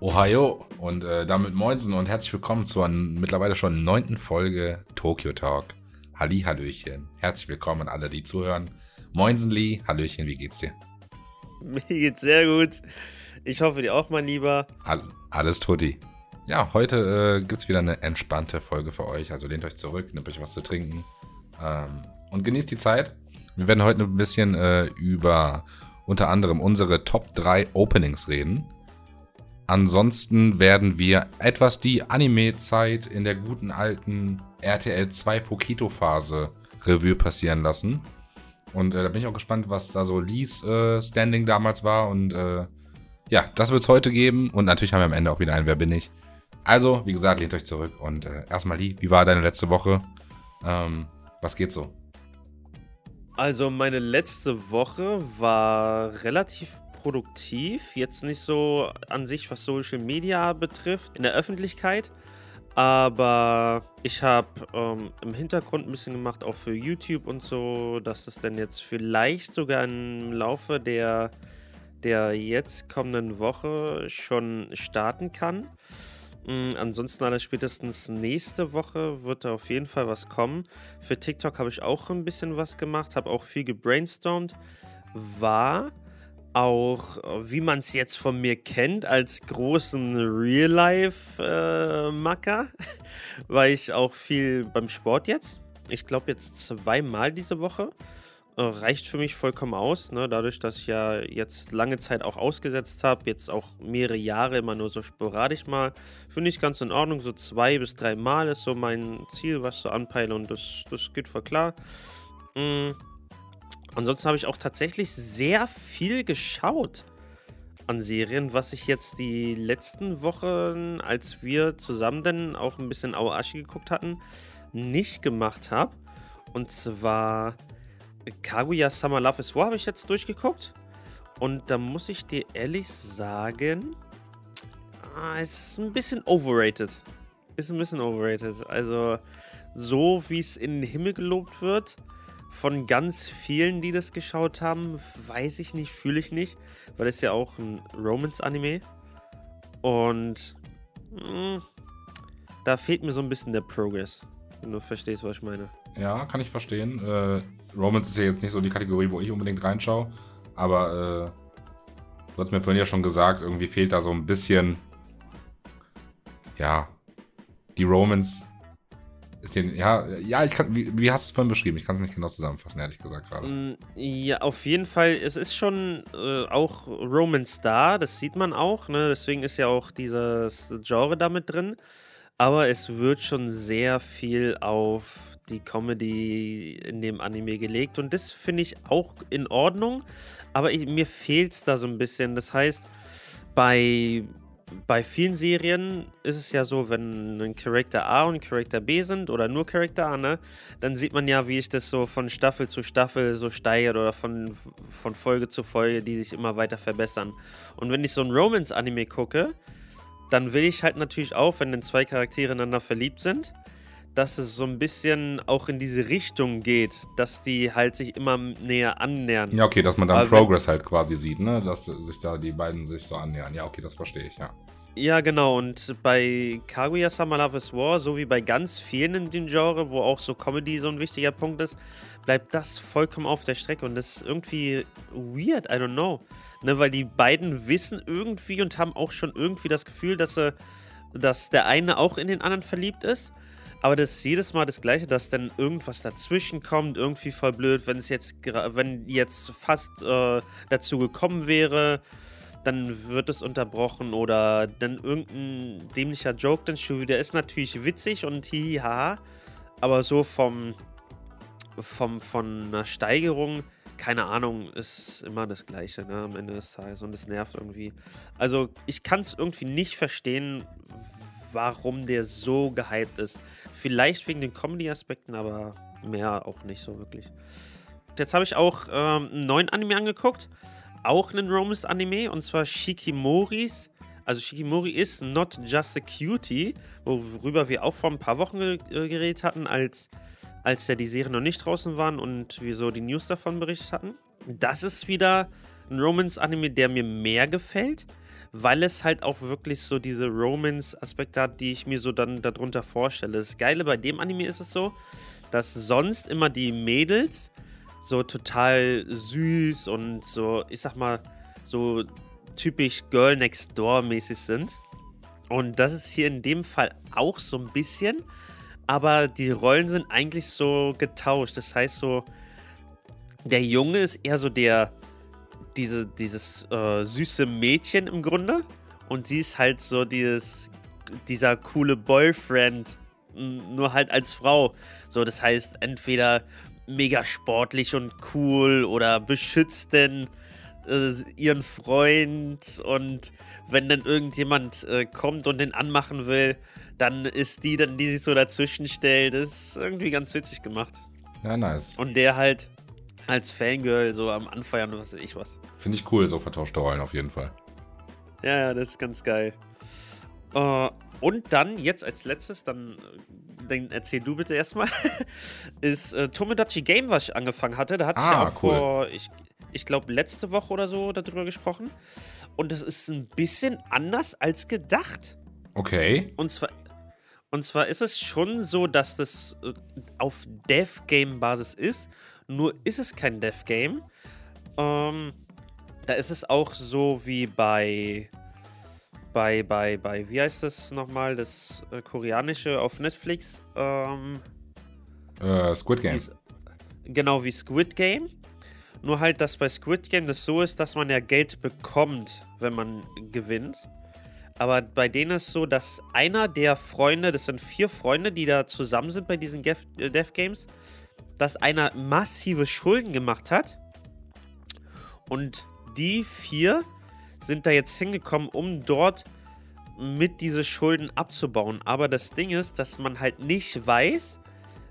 Ohio und äh, damit Moinsen und herzlich willkommen zur mittlerweile schon neunten Folge Tokyo Talk. Halli, Hallöchen. Herzlich willkommen an alle, die zuhören. Moinsen Lee, Hallöchen, wie geht's dir? Mir geht's sehr gut. Ich hoffe dir auch, mein Lieber. All, alles tutti. Ja, heute äh, gibt's wieder eine entspannte Folge für euch. Also lehnt euch zurück, nehmt euch was zu trinken ähm, und genießt die Zeit. Wir werden heute ein bisschen äh, über unter anderem unsere Top 3 Openings reden. Ansonsten werden wir etwas die Anime-Zeit in der guten alten RTL 2 Pokito-Phase Revue passieren lassen. Und äh, da bin ich auch gespannt, was da so Lees äh, Standing damals war. Und äh, ja, das wird es heute geben. Und natürlich haben wir am Ende auch wieder ein Wer bin ich. Also, wie gesagt, lehnt euch zurück. Und äh, erstmal Lee, wie war deine letzte Woche? Ähm, was geht so? Also meine letzte Woche war relativ produktiv. Jetzt nicht so an sich, was Social Media betrifft, in der Öffentlichkeit. Aber ich habe ähm, im Hintergrund ein bisschen gemacht, auch für YouTube und so, dass das dann jetzt vielleicht sogar im Laufe der, der jetzt kommenden Woche schon starten kann. Mhm, ansonsten alles spätestens nächste Woche wird da auf jeden Fall was kommen. Für TikTok habe ich auch ein bisschen was gemacht, habe auch viel gebrainstormt. War auch, wie man es jetzt von mir kennt, als großen Real-Life-Macker, äh, war ich auch viel beim Sport jetzt. Ich glaube jetzt zweimal diese Woche. Äh, reicht für mich vollkommen aus. Ne? Dadurch, dass ich ja jetzt lange Zeit auch ausgesetzt habe, jetzt auch mehrere Jahre immer nur so sporadisch mal, finde ich ganz in Ordnung. So zwei bis drei Mal ist so mein Ziel, was so anpeile und das, das geht voll klar. Mhm. Ansonsten habe ich auch tatsächlich sehr viel geschaut an Serien, was ich jetzt die letzten Wochen, als wir zusammen dann auch ein bisschen Aoashi geguckt hatten, nicht gemacht habe. Und zwar Kaguya Summer Love is War habe ich jetzt durchgeguckt. Und da muss ich dir ehrlich sagen, ah, ist ein bisschen overrated. Ist ein bisschen overrated. Also, so wie es in den Himmel gelobt wird, von ganz vielen, die das geschaut haben, weiß ich nicht, fühle ich nicht. Weil es ja auch ein Romance-Anime. Und mh, hm, da fehlt mir so ein bisschen der Progress. Wenn du verstehst, was ich meine. Ja, kann ich verstehen. Äh, Romance ist ja jetzt nicht so die Kategorie, wo ich unbedingt reinschaue. Aber äh, du hast mir vorhin ja schon gesagt, irgendwie fehlt da so ein bisschen. Ja, die Romance ist den. Ja, ja, ich kann. Wie, wie hast du es vorhin beschrieben? Ich kann es nicht genau zusammenfassen, ehrlich gesagt gerade. Mm, ja, auf jeden Fall. Es ist schon äh, auch Romance da, das sieht man auch. Ne? Deswegen ist ja auch dieses Genre damit drin. Aber es wird schon sehr viel auf die Comedy in dem Anime gelegt und das finde ich auch in Ordnung, aber ich, mir fehlt es da so ein bisschen. Das heißt, bei, bei vielen Serien ist es ja so, wenn ein Charakter A und Charakter B sind oder nur Charakter A, ne, dann sieht man ja, wie ich das so von Staffel zu Staffel so steigert oder von, von Folge zu Folge, die sich immer weiter verbessern. Und wenn ich so ein Romance-Anime gucke, dann will ich halt natürlich auch, wenn dann zwei Charaktere ineinander verliebt sind, dass es so ein bisschen auch in diese Richtung geht, dass die halt sich immer näher annähern. Ja, okay, dass man dann also Progress halt quasi sieht, ne? Dass sich da die beiden sich so annähern. Ja, okay, das verstehe ich, ja. Ja, genau. Und bei Kaguya Sama Love is War, so wie bei ganz vielen in dem Genre, wo auch so Comedy so ein wichtiger Punkt ist, bleibt das vollkommen auf der Strecke. Und das ist irgendwie weird, I don't know. Ne, weil die beiden wissen irgendwie und haben auch schon irgendwie das Gefühl, dass, sie, dass der eine auch in den anderen verliebt ist. Aber das ist jedes Mal das Gleiche, dass dann irgendwas dazwischen kommt, irgendwie voll blöd, wenn es jetzt, wenn jetzt fast äh, dazu gekommen wäre, dann wird es unterbrochen oder dann irgendein dämlicher Joke dann schon wieder ist natürlich witzig und hiha, aber so vom, vom von einer Steigerung, keine Ahnung, ist immer das Gleiche ne, am Ende des Tages und es nervt irgendwie. Also ich kann es irgendwie nicht verstehen, warum der so gehypt ist. Vielleicht wegen den Comedy-Aspekten, aber mehr auch nicht so wirklich. Jetzt habe ich auch ähm, einen neuen Anime angeguckt. Auch einen Romance-Anime, und zwar Shikimoris. Also Shikimori ist Not Just a Cutie, worüber wir auch vor ein paar Wochen äh, geredet hatten, als, als ja die Serien noch nicht draußen waren und wir so die News davon berichtet hatten. Das ist wieder ein Romance-Anime, der mir mehr gefällt weil es halt auch wirklich so diese Romance-Aspekte hat, die ich mir so dann darunter vorstelle. Das Geile bei dem Anime ist es so, dass sonst immer die Mädels so total süß und so, ich sag mal, so typisch Girl Next Door mäßig sind. Und das ist hier in dem Fall auch so ein bisschen, aber die Rollen sind eigentlich so getauscht. Das heißt so, der Junge ist eher so der, diese, dieses äh, süße Mädchen im Grunde und sie ist halt so dieses, dieser coole Boyfriend, nur halt als Frau. So, das heißt, entweder mega sportlich und cool oder beschützt denn äh, ihren Freund und wenn dann irgendjemand äh, kommt und den anmachen will, dann ist die dann, die sich so dazwischen stellt. Das ist irgendwie ganz witzig gemacht. Ja, nice. Und der halt als Fangirl so am Anfeuern und was weiß ich was. Finde ich cool, so vertauschte Rollen auf jeden Fall. Ja, ja, das ist ganz geil. Uh, und dann, jetzt als letztes, dann, dann erzähl du bitte erstmal, ist äh, Tomodachi Game, was ich angefangen hatte. Da hatte ah, ich ja auch cool. vor, ich, ich glaube, letzte Woche oder so darüber gesprochen. Und das ist ein bisschen anders als gedacht. Okay. Und zwar, und zwar ist es schon so, dass das äh, auf Dev-Game-Basis ist. Nur ist es kein Dev-Game. Ähm, da ist es auch so wie bei. Bei, bei, bei, wie heißt das nochmal? Das äh, koreanische auf Netflix? Ähm, äh, Squid Game. Genau wie Squid Game. Nur halt, dass bei Squid Game das so ist, dass man ja Geld bekommt, wenn man gewinnt. Aber bei denen ist es so, dass einer der Freunde, das sind vier Freunde, die da zusammen sind bei diesen äh, Death Games, dass einer massive Schulden gemacht hat. Und die vier sind da jetzt hingekommen, um dort mit diese Schulden abzubauen. Aber das Ding ist, dass man halt nicht weiß,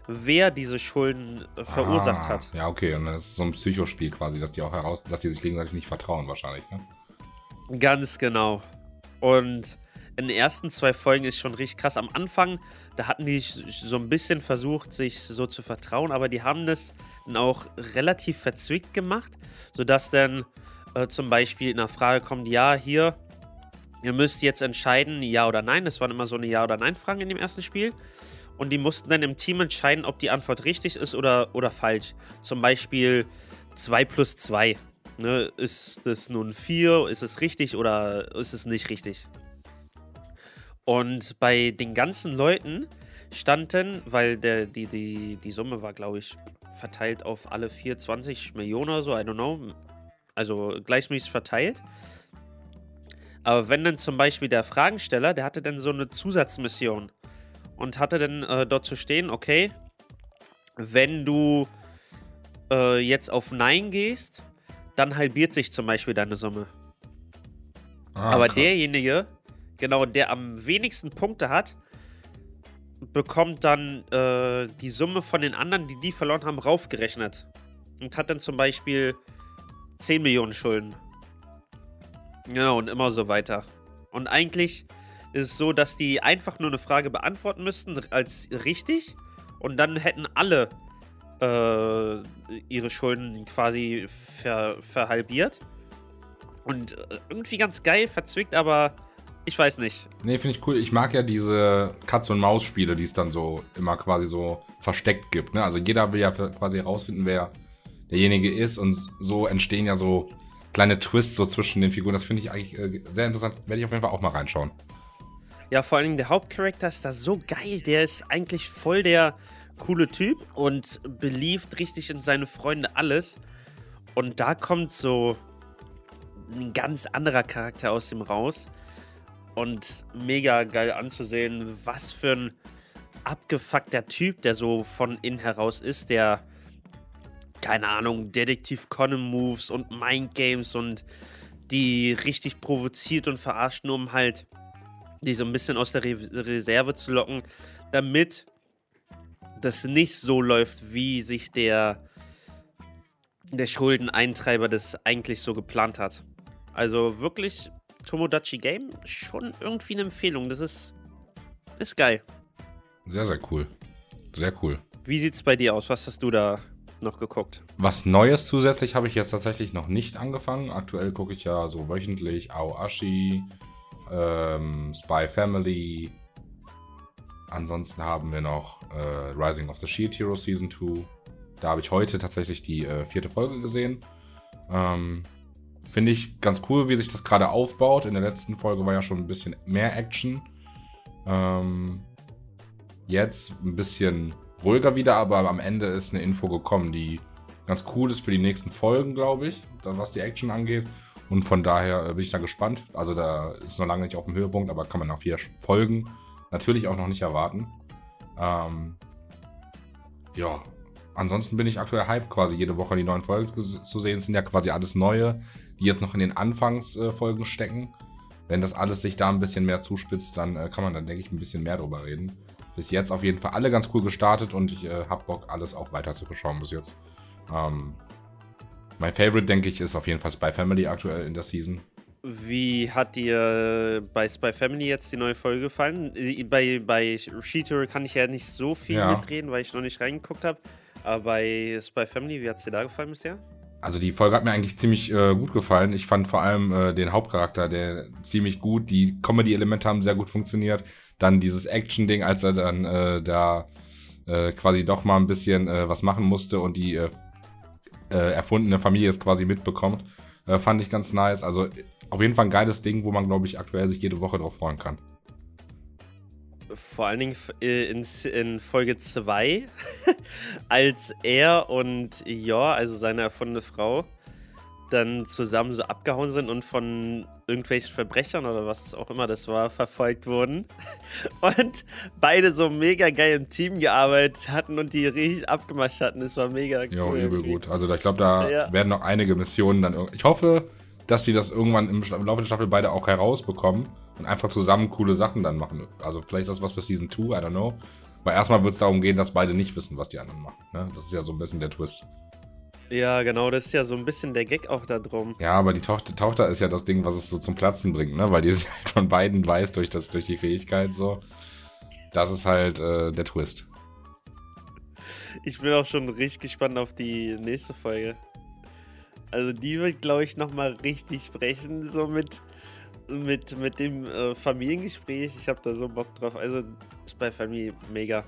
wer diese Schulden äh, verursacht ah, hat. Ja, okay, und dann ist es so ein Psychospiel quasi, dass die auch heraus, dass die sich gegenseitig nicht vertrauen, wahrscheinlich, ne? Ganz genau. Und in den ersten zwei Folgen ist schon richtig krass. Am Anfang, da hatten die so ein bisschen versucht, sich so zu vertrauen, aber die haben das dann auch relativ verzwickt gemacht, sodass dann äh, zum Beispiel in der Frage kommt, ja, hier, ihr müsst jetzt entscheiden, ja oder nein. Das waren immer so eine Ja- oder Nein-Fragen in dem ersten Spiel und die mussten dann im Team entscheiden, ob die Antwort richtig ist oder, oder falsch. Zum Beispiel 2 plus 2. Ne? Ist das nun 4? Ist es richtig oder ist es nicht richtig? Und bei den ganzen Leuten standen, weil der, die, die, die Summe war, glaube ich, verteilt auf alle 24 Millionen oder so, I don't know. Also gleichmäßig verteilt. Aber wenn dann zum Beispiel der Fragensteller, der hatte dann so eine Zusatzmission und hatte dann äh, dort zu stehen, okay, wenn du äh, jetzt auf Nein gehst, dann halbiert sich zum Beispiel deine Summe. Ah, Aber krass. derjenige, genau, der am wenigsten Punkte hat, bekommt dann äh, die Summe von den anderen, die die verloren haben, raufgerechnet. Und hat dann zum Beispiel 10 Millionen Schulden. Genau, und immer so weiter. Und eigentlich ist es so, dass die einfach nur eine Frage beantworten müssten als richtig und dann hätten alle äh, ihre Schulden quasi ver, verhalbiert. Und äh, irgendwie ganz geil, verzwickt, aber ich weiß nicht. Nee, finde ich cool. Ich mag ja diese Katz-und-Maus-Spiele, die es dann so immer quasi so versteckt gibt. Ne? Also jeder will ja quasi herausfinden, wer derjenige ist und so entstehen ja so kleine Twists so zwischen den Figuren. Das finde ich eigentlich äh, sehr interessant. Werde ich auf jeden Fall auch mal reinschauen. Ja, vor allem der Hauptcharakter ist da so geil. Der ist eigentlich voll der coole Typ und beliebt richtig in seine Freunde alles. Und da kommt so ein ganz anderer Charakter aus dem raus. Und mega geil anzusehen, was für ein abgefuckter Typ der so von innen heraus ist, der, keine Ahnung, Detektiv Conan Moves und Mind Games und die richtig provoziert und verarscht, um halt die so ein bisschen aus der Re Reserve zu locken, damit das nicht so läuft, wie sich der, der Schuldeneintreiber das eigentlich so geplant hat. Also wirklich Tomodachi Game schon irgendwie eine Empfehlung. Das ist, ist geil. Sehr, sehr cool. Sehr cool. Wie sieht's bei dir aus? Was hast du da noch geguckt. Was Neues zusätzlich habe ich jetzt tatsächlich noch nicht angefangen. Aktuell gucke ich ja so wöchentlich Aoashi, ähm, Spy Family. Ansonsten haben wir noch äh, Rising of the Shield Hero Season 2. Da habe ich heute tatsächlich die äh, vierte Folge gesehen. Ähm, Finde ich ganz cool, wie sich das gerade aufbaut. In der letzten Folge war ja schon ein bisschen mehr Action. Ähm, jetzt ein bisschen ruhiger wieder, aber am Ende ist eine Info gekommen, die ganz cool ist für die nächsten Folgen, glaube ich, was die Action angeht. Und von daher äh, bin ich da gespannt. Also da ist noch lange nicht auf dem Höhepunkt, aber kann man nach vier Folgen natürlich auch noch nicht erwarten. Ähm, ja, ansonsten bin ich aktuell hype, quasi jede Woche die neuen Folgen zu sehen. Es sind ja quasi alles neue, die jetzt noch in den Anfangsfolgen stecken. Wenn das alles sich da ein bisschen mehr zuspitzt, dann äh, kann man dann, denke ich, ein bisschen mehr drüber reden. Bis jetzt auf jeden Fall alle ganz cool gestartet und ich äh, habe Bock, alles auch weiter zu beschauen bis jetzt. Ähm, mein Favorite, denke ich, ist auf jeden Fall Spy Family aktuell in der Season. Wie hat dir bei Spy Family jetzt die neue Folge gefallen? Bei, bei Sheeter kann ich ja nicht so viel ja. mitreden, weil ich noch nicht reingeguckt habe. Aber bei Spy Family, wie hat es dir da gefallen bisher? Also die Folge hat mir eigentlich ziemlich äh, gut gefallen. Ich fand vor allem äh, den Hauptcharakter, der ziemlich gut. Die Comedy-Elemente haben sehr gut funktioniert. Dann dieses Action-Ding, als er dann äh, da äh, quasi doch mal ein bisschen äh, was machen musste und die äh, erfundene Familie es quasi mitbekommt, fand ich ganz nice. Also auf jeden Fall ein geiles Ding, wo man, glaube ich, aktuell sich jede Woche drauf freuen kann. Vor allen Dingen in, in Folge 2, als er und Ja, also seine erfundene Frau, dann zusammen so abgehauen sind und von irgendwelchen Verbrechern oder was auch immer das war, verfolgt wurden. Und beide so mega geil im Team gearbeitet hatten und die richtig abgemacht hatten. Das war mega cool. Ja, übel gut. Also ich glaube, da ja. werden noch einige Missionen dann. Ich hoffe, dass sie das irgendwann im Laufe der Staffel beide auch herausbekommen und einfach zusammen coole Sachen dann machen. Also vielleicht ist das was für Season 2, I don't know. Aber erstmal wird es darum gehen, dass beide nicht wissen, was die anderen machen. Ne? Das ist ja so ein bisschen der Twist. Ja, genau, das ist ja so ein bisschen der Gag auch da drum. Ja, aber die Tochter, Tochter ist ja das Ding, was es so zum Platzen bringt, ne? Weil die es halt von beiden weiß durch, das, durch die Fähigkeit so. Das ist halt äh, der Twist. Ich bin auch schon richtig gespannt auf die nächste Folge. Also die wird, glaube ich, nochmal richtig brechen, so mit, mit, mit dem äh, Familiengespräch. Ich habe da so Bock drauf. Also ist bei Familie mega.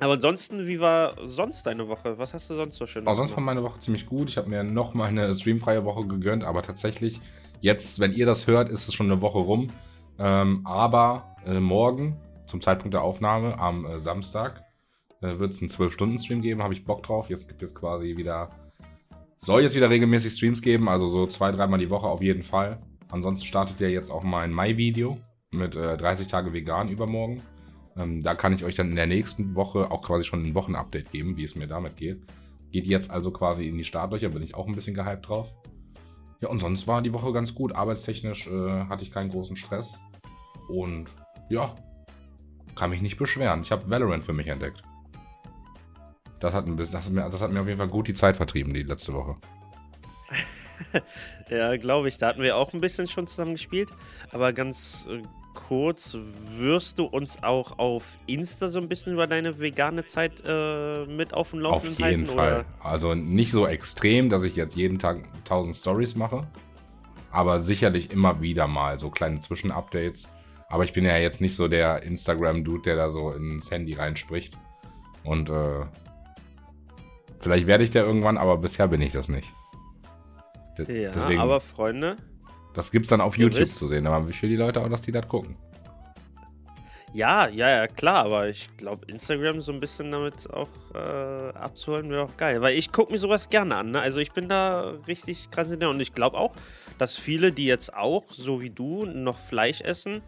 Aber ansonsten, wie war sonst deine Woche? Was hast du sonst so schön? Oh, sonst war meine Woche ziemlich gut. Ich habe mir noch mal eine streamfreie Woche gegönnt, aber tatsächlich, jetzt, wenn ihr das hört, ist es schon eine Woche rum. Ähm, aber äh, morgen, zum Zeitpunkt der Aufnahme, am äh, Samstag, äh, wird es einen 12-Stunden-Stream geben. Habe ich Bock drauf. Jetzt gibt es quasi wieder. Soll jetzt wieder regelmäßig Streams geben, also so zwei, dreimal die Woche auf jeden Fall. Ansonsten startet ja jetzt auch mein Mai-Video mit 30 äh, Tage vegan übermorgen. Ähm, da kann ich euch dann in der nächsten Woche auch quasi schon ein Wochenupdate geben, wie es mir damit geht. Geht jetzt also quasi in die Startlöcher, bin ich auch ein bisschen gehypt drauf. Ja, und sonst war die Woche ganz gut. Arbeitstechnisch äh, hatte ich keinen großen Stress. Und ja, kann mich nicht beschweren. Ich habe Valorant für mich entdeckt. Das hat, ein bisschen, das, hat mir, das hat mir auf jeden Fall gut die Zeit vertrieben, die letzte Woche. ja, glaube ich. Da hatten wir auch ein bisschen schon zusammen gespielt. Aber ganz äh, kurz, wirst du uns auch auf Insta so ein bisschen über deine vegane Zeit äh, mit auf dem Laufenden halten? Auf jeden Fall. Also nicht so extrem, dass ich jetzt jeden Tag 1000 Stories mache, aber sicherlich immer wieder mal so kleine Zwischenupdates. Aber ich bin ja jetzt nicht so der Instagram-Dude, der da so ins Handy reinspricht. Und äh, vielleicht werde ich der irgendwann, aber bisher bin ich das nicht. D ja, deswegen, aber Freunde, das gibt's dann auf YouTube wisst. zu sehen, aber ich will die Leute auch, dass die das gucken. Ja, ja, ja, klar, aber ich glaube, Instagram so ein bisschen damit auch äh, abzuholen wäre auch geil. Weil ich gucke mir sowas gerne an. Ne? Also ich bin da richtig krass in der und ich glaube auch, dass viele, die jetzt auch, so wie du, noch Fleisch essen,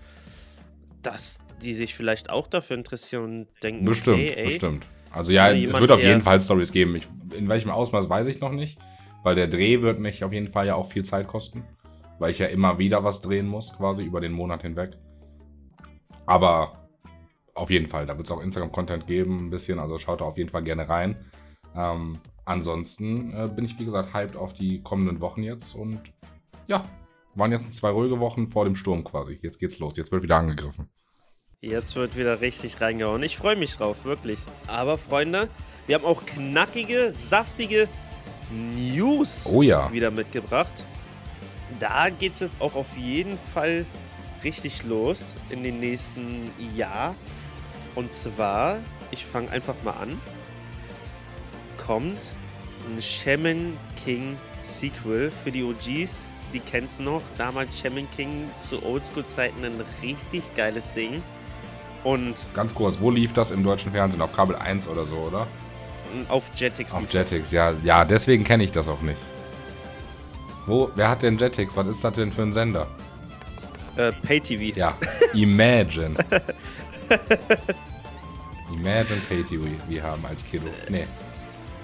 dass die sich vielleicht auch dafür interessieren und denken, bestimmt, okay, ey, bestimmt. Also ja, es wird auf jeden Fall Stories geben. Ich, in welchem Ausmaß weiß ich noch nicht, weil der Dreh wird mich auf jeden Fall ja auch viel Zeit kosten weil ich ja immer wieder was drehen muss, quasi über den Monat hinweg. Aber auf jeden Fall, da wird es auch Instagram-Content geben, ein bisschen, also schaut da auf jeden Fall gerne rein. Ähm, ansonsten äh, bin ich, wie gesagt, hyped auf die kommenden Wochen jetzt und ja, waren jetzt zwei ruhige Wochen vor dem Sturm quasi. Jetzt geht's los, jetzt wird wieder angegriffen. Jetzt wird wieder richtig reingehauen. Ich freue mich drauf, wirklich. Aber Freunde, Wir haben auch knackige, saftige News Oh ja. wieder mitgebracht. Da geht es jetzt auch auf jeden Fall richtig los in den nächsten Jahr. Und zwar, ich fange einfach mal an, kommt ein Shaman King Sequel für die OGs. Die kennst du noch. Damals Shaman King zu Oldschool-Zeiten ein richtig geiles Ding. Und Ganz kurz, wo lief das im deutschen Fernsehen? Auf Kabel 1 oder so, oder? auf Jetix Auf Jetix, ja, ja, deswegen kenne ich das auch nicht. Wo, wer hat denn Jetix? Was ist das denn für ein Sender? äh, Pay-TV. Ja, Imagine. Imagine Pay-TV wir haben als Kiddo. Nee.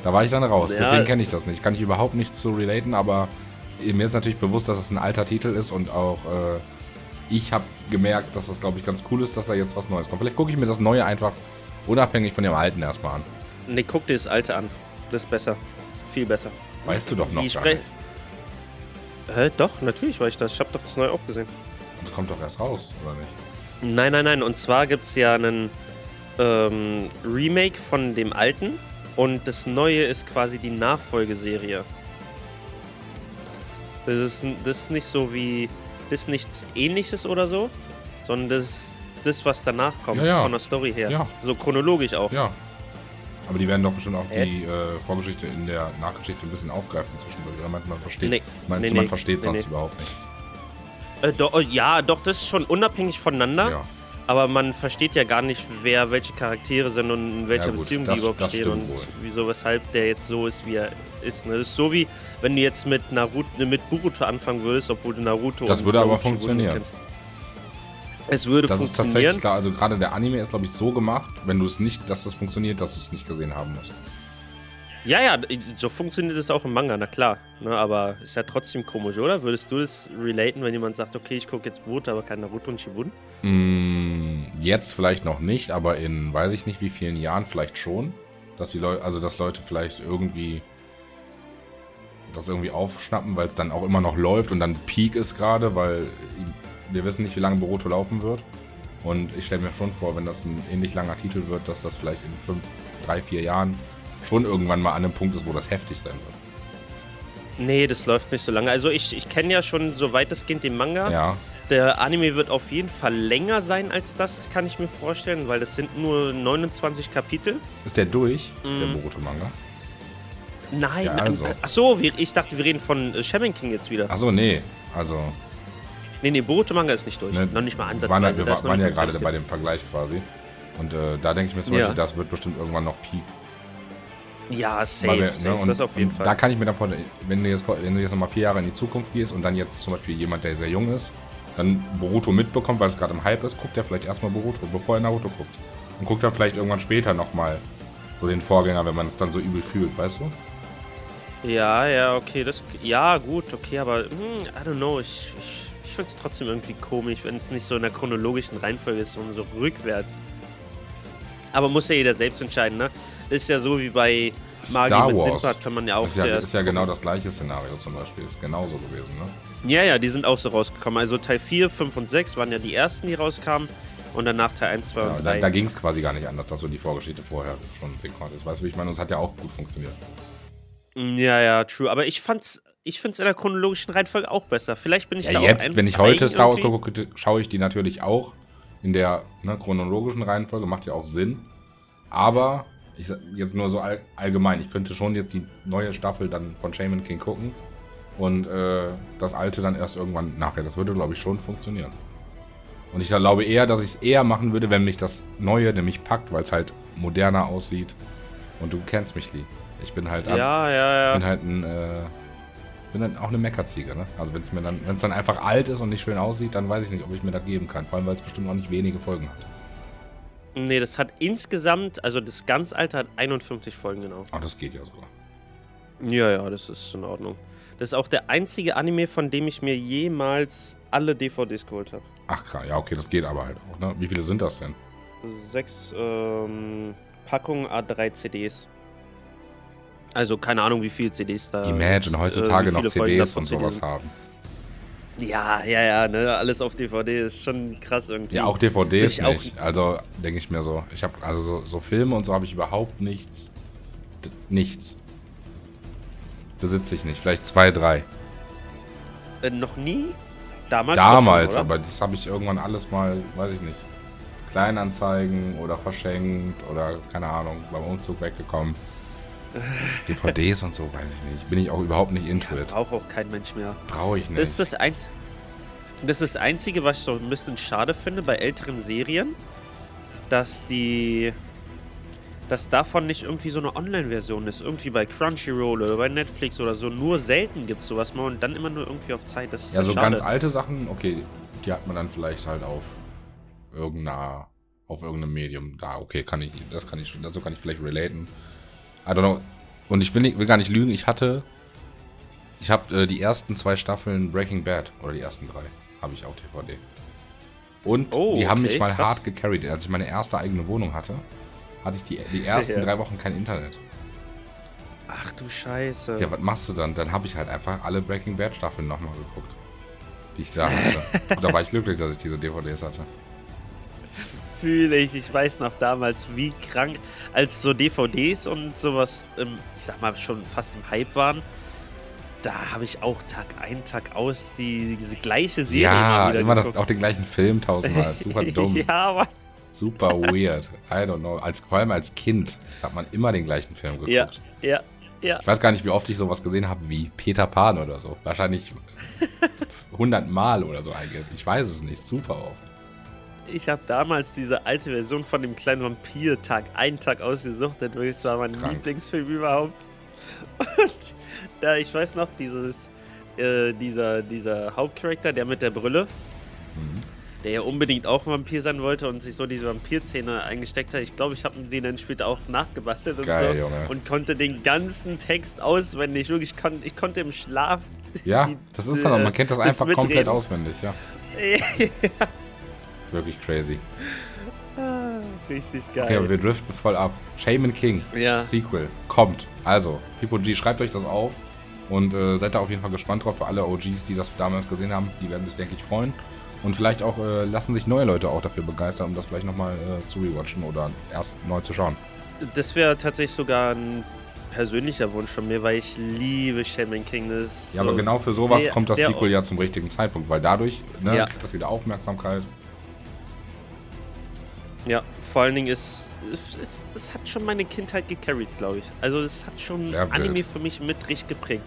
Da war ich dann raus. Ja. Deswegen kenne ich das nicht. Kann ich überhaupt nichts zu relaten, aber mir ist natürlich bewusst, dass das ein alter Titel ist und auch äh, ich habe gemerkt, dass das, glaube ich, ganz cool ist, dass da jetzt was Neues kommt. Vielleicht gucke ich mir das Neue einfach unabhängig von dem alten erstmal an. Nee, guck dir das alte an. Das ist besser. Viel besser. Weißt du doch noch Die gar nicht. Hä? Doch, natürlich war ich das. Ich habe doch das neue auch gesehen. Und es kommt doch erst raus, oder nicht? Nein, nein, nein. Und zwar gibt es ja einen ähm, Remake von dem alten. Und das neue ist quasi die Nachfolgeserie. Das ist, das ist nicht so wie. Das ist nichts ähnliches oder so. Sondern das ist das, was danach kommt. Ja, ja. Von der Story her. Ja. So chronologisch auch. Ja. Aber die werden doch bestimmt auch Äh? die äh, Vorgeschichte in der Nachgeschichte ein bisschen aufgreifen zwischendurch. Oder meinst du, man versteht, Nee. meinst Nee, du, man nee. versteht Nee, sonst überhaupt nichts? Äh, do, oh, ja, doch, das ist schon unabhängig voneinander. Ja. Aber man versteht ja gar nicht, wer welche Charaktere sind und in welcher Ja, gut, Beziehung das- die überhaupt stehen und wieso, weshalb der jetzt so ist, wie er ist. Ne? Das ist so wie, wenn du jetzt mit Naruto, mit Boruto anfangen würdest, obwohl du Naruto Das würde aber Naruto funktionieren. Es würde Das ist funktionieren. tatsächlich klar. Also gerade der Anime ist, glaube ich, so gemacht, wenn du es nicht, dass das funktioniert, dass du es nicht gesehen haben musst. Ja, ja, so funktioniert es auch im Manga, na klar. Ne, aber ist ja trotzdem komisch, oder? Würdest du es relaten, wenn jemand sagt, okay, ich gucke jetzt Boruto, aber kein Naruto und Shippuden? Mm, jetzt vielleicht noch nicht, aber in weiß ich nicht wie vielen Jahren vielleicht schon. Dass die Leute, also dass Leute vielleicht irgendwie das irgendwie aufschnappen, weil es dann auch immer noch läuft und dann Peak ist gerade, weil wir wissen nicht, wie lange Boruto laufen wird. Und ich stelle mir schon vor, wenn das ein ähnlich langer Titel wird, dass das vielleicht in fünf, drei, vier Jahren schon irgendwann mal an einem Punkt ist, wo das heftig sein wird. Nee, das läuft nicht so lange. Also ich, ich kenne ja schon so weitestgehend den Manga. Ja, Der Anime wird auf jeden Fall länger sein als das, kann ich mir vorstellen, weil das sind nur 29 Kapitel. ist der durch, der Mm. Boruto-Manga? Nein, Ja, also. ach so, ich dachte, wir reden von äh, Shaman King jetzt wieder. Achso, nee. Also, Nee, nee, Boruto Manga ist nicht durch. Ne, noch nicht mal wir waren, ja- ansatzweise. wir noch waren ja gerade bei dem Vergleich quasi. Und äh, da denke ich mir zum Ja. Beispiel, das wird bestimmt irgendwann noch Peak. Ja, safe, wir- safe ne, und, das auf jeden Fall. Da kann ich mir dann vorstellen, wenn du jetzt, wenn du jetzt nochmal vier Jahre in die Zukunft gehst und dann jetzt zum Beispiel jemand, der sehr jung ist, dann Boruto mitbekommt, weil es gerade im Hype ist, guckt er vielleicht erstmal Boruto, bevor er Naruto guckt. Und guckt dann vielleicht irgendwann später nochmal so den Vorgänger, wenn man es dann so übel fühlt, weißt du? Ja, ja, okay, das. Ja, gut, okay, aber hm, I don't know, ich, ich, ich finde es trotzdem irgendwie komisch, wenn es nicht so in der chronologischen Reihenfolge ist, sondern so rückwärts. Aber muss ja jeder selbst entscheiden, ne? Ist ja so wie bei Magie Star mit Wars. Sindbad, kann man ja auch ist, ja, ist ja genau das gleiche Szenario zum Beispiel. Ist genauso gewesen, ne? Ja, ja, die sind auch so rausgekommen. Also Teil 4, 5 und 6 waren ja die ersten, die rauskamen. Und danach Teil 1, 2 Ja, und da 3. da ging es quasi gar nicht anders, dass du die Vorgeschichte vorher schon sehen konntest. Weißt du, wie ich meine? Und es hat ja auch gut funktioniert. Ja, ja, true. Aber ich fand's, ich find's in der chronologischen Reihenfolge auch besser. Vielleicht bin ich da Ja, auch jetzt, ein- wenn ich heute Star Wars gucke, schaue ich die natürlich auch in der ne, chronologischen Reihenfolge, macht ja auch Sinn. Aber ich jetzt nur so all, allgemein, ich könnte schon jetzt die neue Staffel dann von Shaman King gucken und äh, das alte dann erst irgendwann nachher. Das würde, glaube ich, schon funktionieren. Und ich glaube eher, dass ich es eher machen würde, wenn mich das Neue nämlich packt, weil es halt moderner aussieht. Und du kennst mich, Lee. Ich bin halt, ab- Ja, ja, bin ja. halt ein, äh, bin dann auch eine Meckerziege, ne? Also wenn es mir dann, wenn es dann einfach alt ist und nicht schön aussieht, dann weiß ich nicht, ob ich mir das geben kann. Vor allem, weil es bestimmt auch nicht wenige Folgen hat. Nee, das hat insgesamt, also das ganz alte hat 51 Folgen genau. Ah, das geht ja sogar. Ja, ja, das ist in Ordnung. Das ist auch der einzige Anime, von dem ich mir jemals alle DVDs geholt habe. Ach krass, ja, okay, das geht aber halt auch, ne? Wie viele sind das denn? Sechs ähm, Packungen A3 CDs. Also keine Ahnung, wie viele CDs da. Imagine, äh, heutzutage wie noch CDs und sowas sind. haben. Ja, ja, ja, ne, alles auf DVD ist schon krass irgendwie. Ja, auch DVDs Ich auch- nicht. Also denke ich mir so, ich habe also so, so Filme und so habe ich überhaupt nichts nichts. Besitze ich nicht. Vielleicht zwei, drei. Äh, noch nie? Damals? Damals, schon, aber das habe ich irgendwann alles mal, weiß ich nicht. Kleinanzeigen oder verschenkt oder keine Ahnung, beim Umzug weggekommen. DVDs und so, weiß ich nicht. Bin ich auch überhaupt nicht into ja, Braucht auch kein Mensch mehr. Brauche ich nicht. Das ist das, Einz das ist das Einzige, was ich so ein bisschen schade finde bei älteren Serien, dass die dass davon nicht irgendwie so eine Online-Version ist. Irgendwie bei Crunchyroll oder bei Netflix oder so. Nur selten gibt es sowas mal und dann immer nur irgendwie auf Zeit. Das ja, so schade. ganz alte Sachen, okay, die hat man dann vielleicht halt auf irgendeiner, auf irgendeinem Medium da. Okay, kann ich, das kann ich schon, dazu kann ich vielleicht relaten. I don't know. Und ich will, nicht, will gar nicht lügen, ich hatte, ich habe äh, die ersten zwei Staffeln Breaking Bad, oder die ersten drei, habe ich auf DVD. Und oh, die haben okay, mich mal krass. hart gecarried. Als ich meine erste eigene Wohnung hatte, hatte ich die, die ersten ja. drei Wochen kein Internet. Ach du Scheiße. Ja, was machst du dann? Dann habe ich halt einfach alle Breaking Bad Staffeln nochmal geguckt. Die ich da hatte. Und da war ich glücklich, dass ich diese DVDs hatte fühle ich. Ich weiß noch damals, wie krank, als so DVDs und sowas, ich sag mal, schon fast im Hype waren. Da habe ich auch Tag ein, Tag aus die, diese gleiche Serie ja, immer, das, auch den gleichen Film tausendmal. Super dumm. ja, aber Super weird. I don't know. Als, vor allem als Kind hat man immer den gleichen Film geguckt. Ja, ja, ja. Ich weiß gar nicht, wie oft ich sowas gesehen habe wie Peter Pan oder so. Wahrscheinlich 100 Mal oder so eigentlich. Ich weiß es nicht. Super oft ich habe damals diese alte Version von dem kleinen Vampir Tag einen Tag ausgesucht. Das war mein Krank. Lieblingsfilm überhaupt. Und da, ich weiß noch, dieses, äh, dieser, dieser Hauptcharakter, der mit der Brille, mhm. der ja unbedingt auch ein Vampir sein wollte und sich so diese Vampirzähne eingesteckt hat. Ich glaube, ich habe den dann später auch nachgebastelt und Geil, so. Junge. Und konnte den ganzen Text auswendig. Wirklich, ich, kon, ich konnte im Schlaf. Ja, die, das ist dann, man kennt das einfach komplett auswendig, ja. ja. Wirklich crazy. Ah, richtig geil. Okay, aber wir driften voll ab. Shaman King. Ja. Sequel. Kommt. Also, People G, schreibt euch das auf. Und äh, seid da auf jeden Fall gespannt drauf für alle OGs, die das damals gesehen haben. Die werden sich, denke ich, freuen. Und vielleicht auch äh, lassen sich neue Leute auch dafür begeistern, um das vielleicht nochmal äh, zu rewatchen oder erst neu zu schauen. Das wäre tatsächlich sogar ein persönlicher Wunsch von mir, weil ich liebe Shaman King. Das ja, so aber genau für sowas der, kommt das Sequel ja zum richtigen Zeitpunkt, weil dadurch ne, ja. kriegt das wieder Aufmerksamkeit. Ja, vor allen Dingen ist es, es, hat schon meine Kindheit gecarried, glaube ich. Also es hat schon Anime für mich mit richtig geprägt.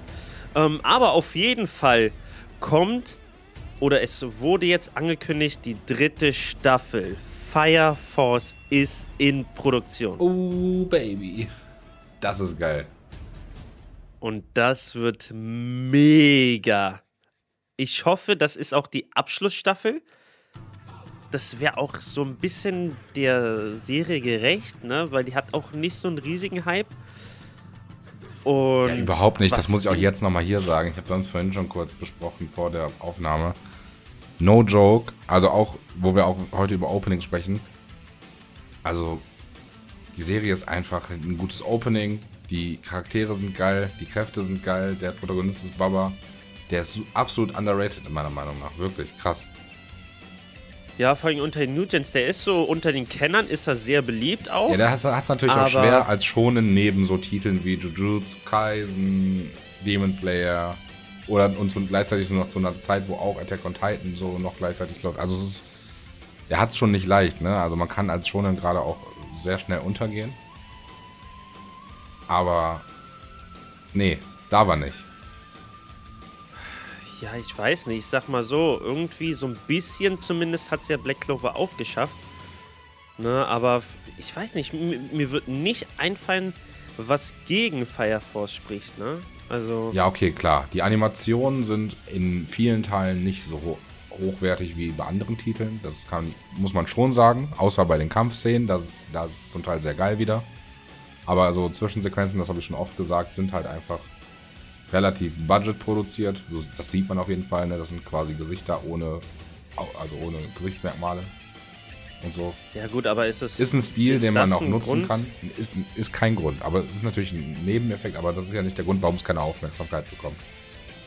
Ähm, aber auf jeden Fall kommt oder es wurde jetzt angekündigt, die dritte Staffel Fire Force ist in Produktion. Oh, Baby. Das ist geil. Und das wird mega. Ich hoffe, das ist auch die Abschlussstaffel das wäre auch so ein bisschen der Serie gerecht, ne? Weil die hat auch nicht so einen riesigen Hype. Und ja, überhaupt nicht. Das muss ich auch jetzt nochmal hier sagen. Ich habe sonst vorhin schon kurz besprochen vor der Aufnahme. No joke. Also auch, wo wir auch heute über Opening sprechen. Also, die Serie ist einfach ein gutes Opening. Die Charaktere sind geil, die Kräfte sind geil, der Protagonist ist Baba. Der ist absolut underrated in meiner Meinung nach. Wirklich krass. Ja, vor allem unter den Newgens. Der ist so, unter den Kennern ist er sehr beliebt auch. Ja, der hat es natürlich auch schwer als schonen neben so Titeln wie Jujutsu Kaisen, Demon Slayer oder und so gleichzeitig nur noch zu einer Zeit, wo auch Attack on Titan so noch gleichzeitig läuft. Also es ist, er hat es schon nicht leicht, ne? Also man kann als schonen gerade auch sehr schnell untergehen. Aber nee, da war nicht. Ja, ich weiß nicht. Ich sag mal so, irgendwie so ein bisschen zumindest hat es ja Black Clover auch geschafft. Ne, aber ich weiß nicht, mir wird nicht einfallen, was gegen Fire Force spricht, ne? Also. Ja, okay, klar. Die Animationen sind in vielen Teilen nicht so hochwertig wie bei anderen Titeln. Das kann, muss man schon sagen. Außer bei den Kampfszenen, das ist, das ist zum Teil sehr geil wieder. Aber so Zwischensequenzen, das habe ich schon oft gesagt, sind halt einfach relativ Budget produziert. Das sieht man auf jeden Fall. Ne? Das sind quasi Gesichter ohne, also ohne Gesichtsmerkmale und so. Ja gut, aber ist es ist ein Stil, den man auch nutzen Grund? kann. Ist, ist kein Grund, aber ist natürlich ein Nebeneffekt. Aber das ist ja nicht der Grund, warum es keine Aufmerksamkeit bekommt.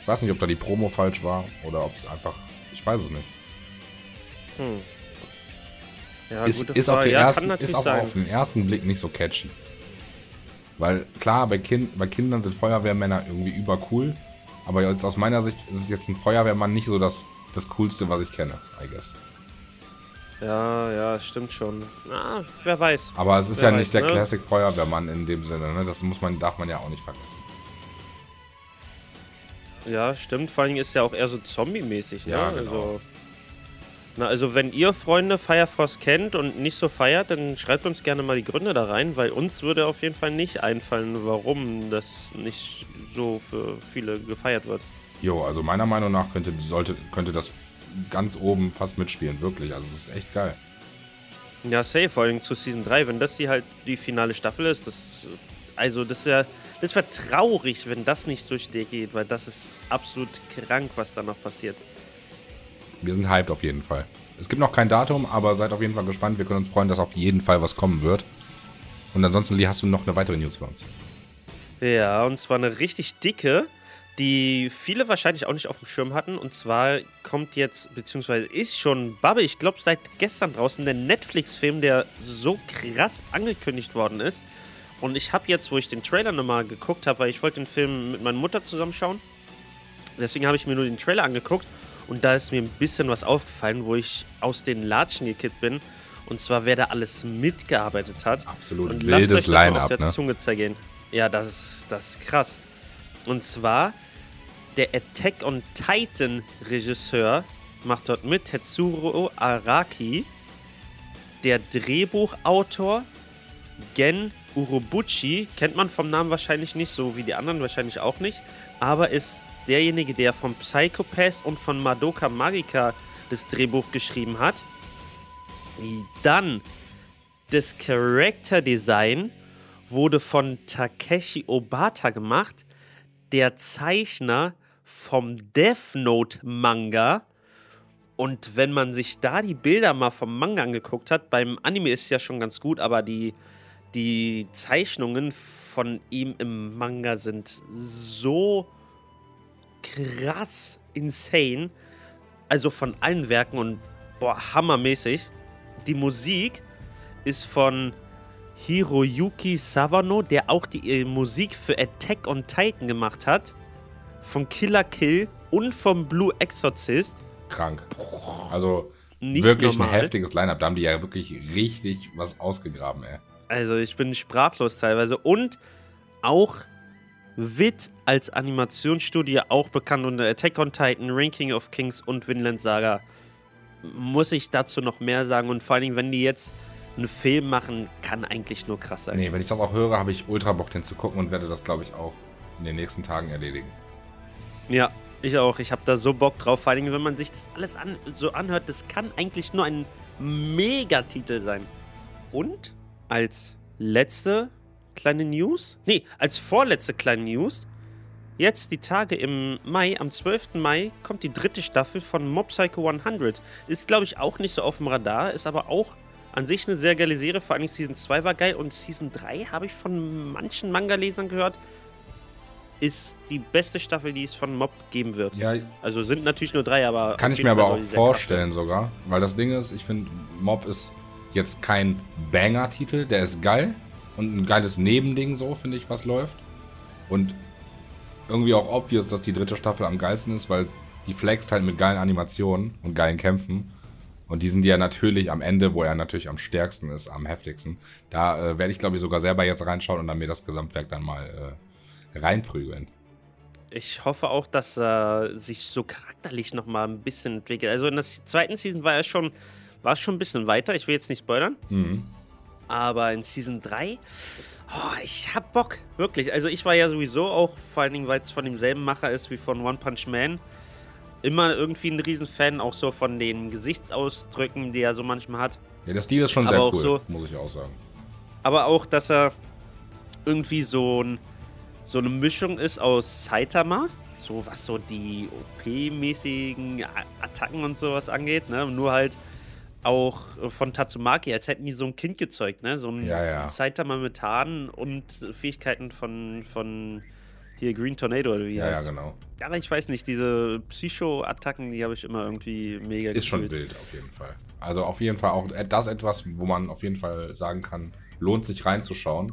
Ich weiß nicht, ob da die Promo falsch war oder ob es einfach, ich weiß es nicht. Hm. Ja, ist, ist, auf ja, ersten, ist auch auf den ersten Blick nicht so catchy. Weil klar, bei, kind, bei Kindern sind Feuerwehrmänner irgendwie übercool. Aber jetzt aus meiner Sicht ist jetzt ein Feuerwehrmann nicht so das, das Coolste, was ich kenne, I guess. Ja, ja, stimmt schon. Na, wer weiß. Aber es ist Wer ja weiß, nicht der ne? Classic Feuerwehrmann in dem Sinne, ne? Das muss man, darf man ja auch nicht vergessen. Ja, stimmt. Vor allem ist ja auch eher so zombie-mäßig, Ja, ne? genau. Also, na, also wenn ihr Freunde Firefrost kennt und nicht so feiert, dann schreibt uns gerne mal die Gründe da rein, weil uns würde auf jeden Fall nicht einfallen, warum das nicht so für viele gefeiert wird. Jo, also meiner Meinung nach könnte, sollte, könnte das ganz oben fast mitspielen, wirklich. Also es ist echt geil. Ja, safe, vor allem zu Season 3, wenn das hier halt die finale Staffel ist, das also das ist ja das wäre traurig, wenn das nicht durch die geht, weil das ist absolut krank, was da noch passiert. Wir sind hyped auf jeden Fall. Es gibt noch kein Datum, aber seid auf jeden Fall gespannt. Wir können uns freuen, dass auf jeden Fall was kommen wird. Und ansonsten, Lee, hast du noch eine weitere News für uns? Ja, und zwar eine richtig dicke, die viele wahrscheinlich auch nicht auf dem Schirm hatten. Und zwar kommt jetzt, beziehungsweise ist schon Babbe, ich glaube seit gestern draußen, der Netflix-Film, der so krass angekündigt worden ist. Und ich habe jetzt, wo ich den Trailer nochmal geguckt habe, weil ich wollte den Film mit meiner Mutter zusammenschauen. Deswegen habe ich mir nur den Trailer angeguckt. Und da ist mir ein bisschen was aufgefallen, wo ich aus den Latschen gekippt bin. Und zwar, wer da alles mitgearbeitet hat. Absolut Und lasst euch wildes das mal auf der ne? Zunge zergehen. Ja, das ist, das ist krass. Und zwar, der Attack on Titan Regisseur macht dort mit, Tetsuro Araki. Der Drehbuchautor, Gen Urobuchi, kennt man vom Namen wahrscheinlich nicht, so wie die anderen wahrscheinlich auch nicht, aber ist derjenige, der von Psychopath und von Madoka Magica das Drehbuch geschrieben hat. Dann das Character Design wurde von Takeshi Obata gemacht, der Zeichner vom Death Note Manga. Und wenn man sich da die Bilder mal vom Manga angeguckt hat, beim Anime ist es ja schon ganz gut, aber die, die Zeichnungen von ihm im Manga sind so krass insane. Also von allen Werken und boah, hammermäßig. Die Musik ist von Hiroyuki Sawano, der auch die äh, Musik für Attack on Titan gemacht hat. Von Killer Kill und vom Blue Exorcist. Krank. Also Nicht wirklich normal. ein heftiges Line-Up. Da haben die ja wirklich richtig was ausgegraben, ey. Also ich bin sprachlos teilweise. Und auch wird als Animationsstudio auch bekannt unter Attack on Titan, Ranking of Kings und Vinland Saga. Muss ich dazu noch mehr sagen? Und vor allen Dingen, wenn die jetzt einen Film machen, kann eigentlich nur krass sein. Nee, wenn ich das auch höre, habe ich ultra Bock, den zu gucken und werde das, glaube ich, auch in den nächsten Tagen erledigen. Ja, ich auch. Ich habe da so Bock drauf. Vor allem, wenn man sich das alles an, so anhört, das kann eigentlich nur ein Megatitel sein. Und als letzte kleine News, nee, als vorletzte kleine News, jetzt die Tage im Mai, am 12. Mai, kommt die dritte Staffel von Mob Psycho 100. Ist, glaube ich, auch nicht so auf dem Radar, ist aber auch an sich eine sehr geile Serie. Vor allem Season 2 war geil und Season 3 habe ich von manchen Manga-Lesern gehört, ist die beste Staffel, die es von Mob geben wird. Ja, Also sind natürlich nur drei, aber. kann ich mir aber Fall auch sehr krass vorstellen sogar. Weil das Ding ist, ich finde, Mob ist jetzt kein Banger-Titel. Der ist geil und ein geiles Nebending so, finde ich, was läuft. Und irgendwie auch obvious, dass die dritte Staffel am geilsten ist, weil die flext halt mit geilen Animationen und geilen Kämpfen. Und die sind ja natürlich am Ende, wo er natürlich am stärksten ist, am heftigsten. Da äh, werde ich, glaube ich, sogar selber jetzt reinschauen und dann mir das Gesamtwerk dann mal äh, reinprügeln. Ich hoffe auch, dass er sich so charakterlich nochmal ein bisschen entwickelt. Also in der zweiten Season war er schon, war es schon ein bisschen weiter. Ich will jetzt nicht spoilern. Mhm. Aber in Season 3, oh, ich hab Bock, wirklich. Also ich war ja sowieso auch, vor allen Dingen, weil es von demselben Macher ist wie von One Punch Man, immer irgendwie ein Riesenfan, auch so von den Gesichtsausdrücken, die er so manchmal hat. Ja, der Stil ist schon Aber sehr auch cool, so- muss ich auch sagen. Aber auch, dass er irgendwie so, ein, so eine Mischung ist aus Saitama, so was so die OP-mäßigen Attacken und sowas angeht, ne? Nur halt auch von Tatsumaki, als hätten die so ein Kind gezeugt, ne? So ein Ja, ja. Saitama mit Haaren und Fähigkeiten von, von hier Green Tornado oder wie Ja, ja, heißt. genau. Ja, ich weiß nicht, diese Psycho-Attacken, die habe ich immer irgendwie mega Ist schon wild, auf jeden Fall. Also auf jeden Fall auch das etwas, wo man auf jeden Fall sagen kann, lohnt sich reinzuschauen.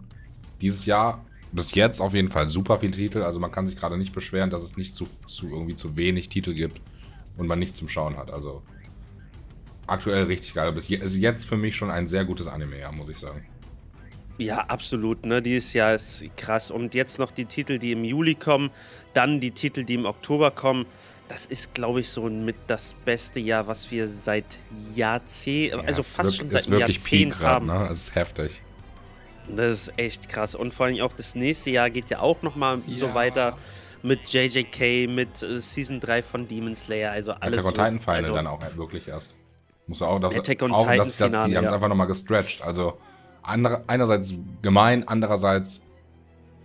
Dieses Jahr bis jetzt auf jeden Fall super viele Titel. Also man kann sich gerade nicht beschweren, dass es nicht zu, zu irgendwie zu wenig Titel gibt und man nichts zum Schauen hat. Also aktuell richtig geil. Bis je, ist jetzt für mich schon ein sehr gutes Anime, ja, muss ich sagen. Ja, absolut. Ne? Dieses Jahr ist krass. Und jetzt noch die Titel, die im Juli kommen, dann die Titel, die im Oktober kommen. Das ist, glaube ich, so mit das beste Jahr, was wir seit Jahrzehnten, ja, also fast schon seit Jahrzehnten haben. Ne? Es ist heftig. Das ist echt krass. Und vor allem auch das nächste Jahr geht ja auch nochmal ja. so weiter mit JJK, mit äh, Season 3 von Demon Slayer. Also alles. Attack on Titan Final also, dann auch wirklich erst. Muss auch, das, Attack on auch, Titan das, das, Finale, Die haben es einfach nochmal gestretched. Also andere, einerseits gemein, andererseits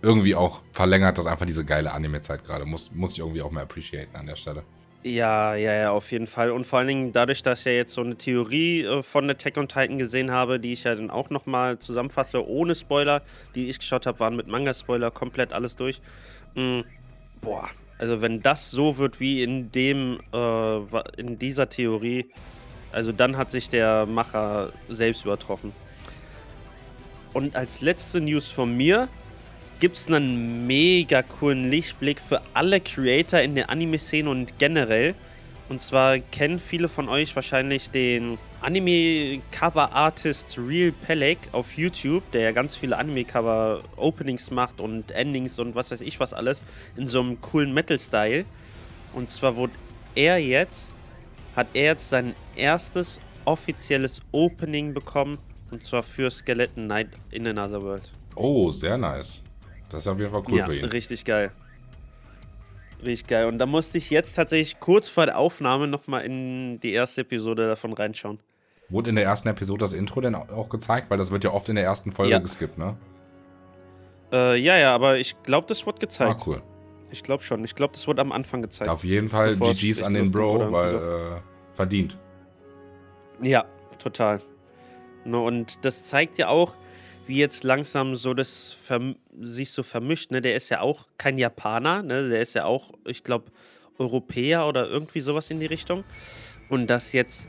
irgendwie auch verlängert das einfach diese geile Anime-Zeit gerade. Muss, muss ich irgendwie auch mal appreciaten an der Stelle. Ja, ja, ja, auf jeden Fall. Und vor allen Dingen dadurch, dass ich ja jetzt so eine Theorie äh, von Attack on Titan gesehen habe, die ich ja dann auch nochmal zusammenfasse, ohne Spoiler, die ich geschaut habe, waren mit Manga-Spoiler komplett alles durch. Mhm. Boah, also wenn das so wird wie in dem, äh, in dieser Theorie, also dann hat sich der Macher selbst übertroffen. Und als letzte News von mir gibt es einen mega coolen Lichtblick für alle Creator in der Anime-Szene und generell. Und zwar kennen viele von euch wahrscheinlich den Anime-Cover-Artist Real Pelek auf YouTube, der ja ganz viele Anime-Cover-Openings macht und Endings und was weiß ich was alles in so einem coolen Metal-Style. Und zwar wurde er jetzt, hat er jetzt sein erstes offizielles Opening bekommen und zwar für Skeleton Knight in Another World. Oh, sehr nice. Das ist auf jeden Fall cool ja, für ihn. Richtig geil. Richtig geil. Und da musste ich jetzt tatsächlich kurz vor der Aufnahme nochmal in die erste Episode davon reinschauen. Wurde in der ersten Episode das Intro denn auch gezeigt? Weil das wird ja oft in der ersten Folge ja. geskippt, ne? Äh, ja, ja, aber ich glaube, das wurde gezeigt. Ah, cool. Ich glaube schon. Ich glaube, das wurde am Anfang gezeigt. Auf jeden Fall GG's an den Bro, weil so. äh, verdient. Ja, total. Ne, und das zeigt ja auch, wie jetzt langsam so das sich so vermischt. Ne? Der ist ja auch kein Japaner, ne? der ist ja auch, ich glaube, Europäer oder irgendwie sowas in die Richtung. Und dass jetzt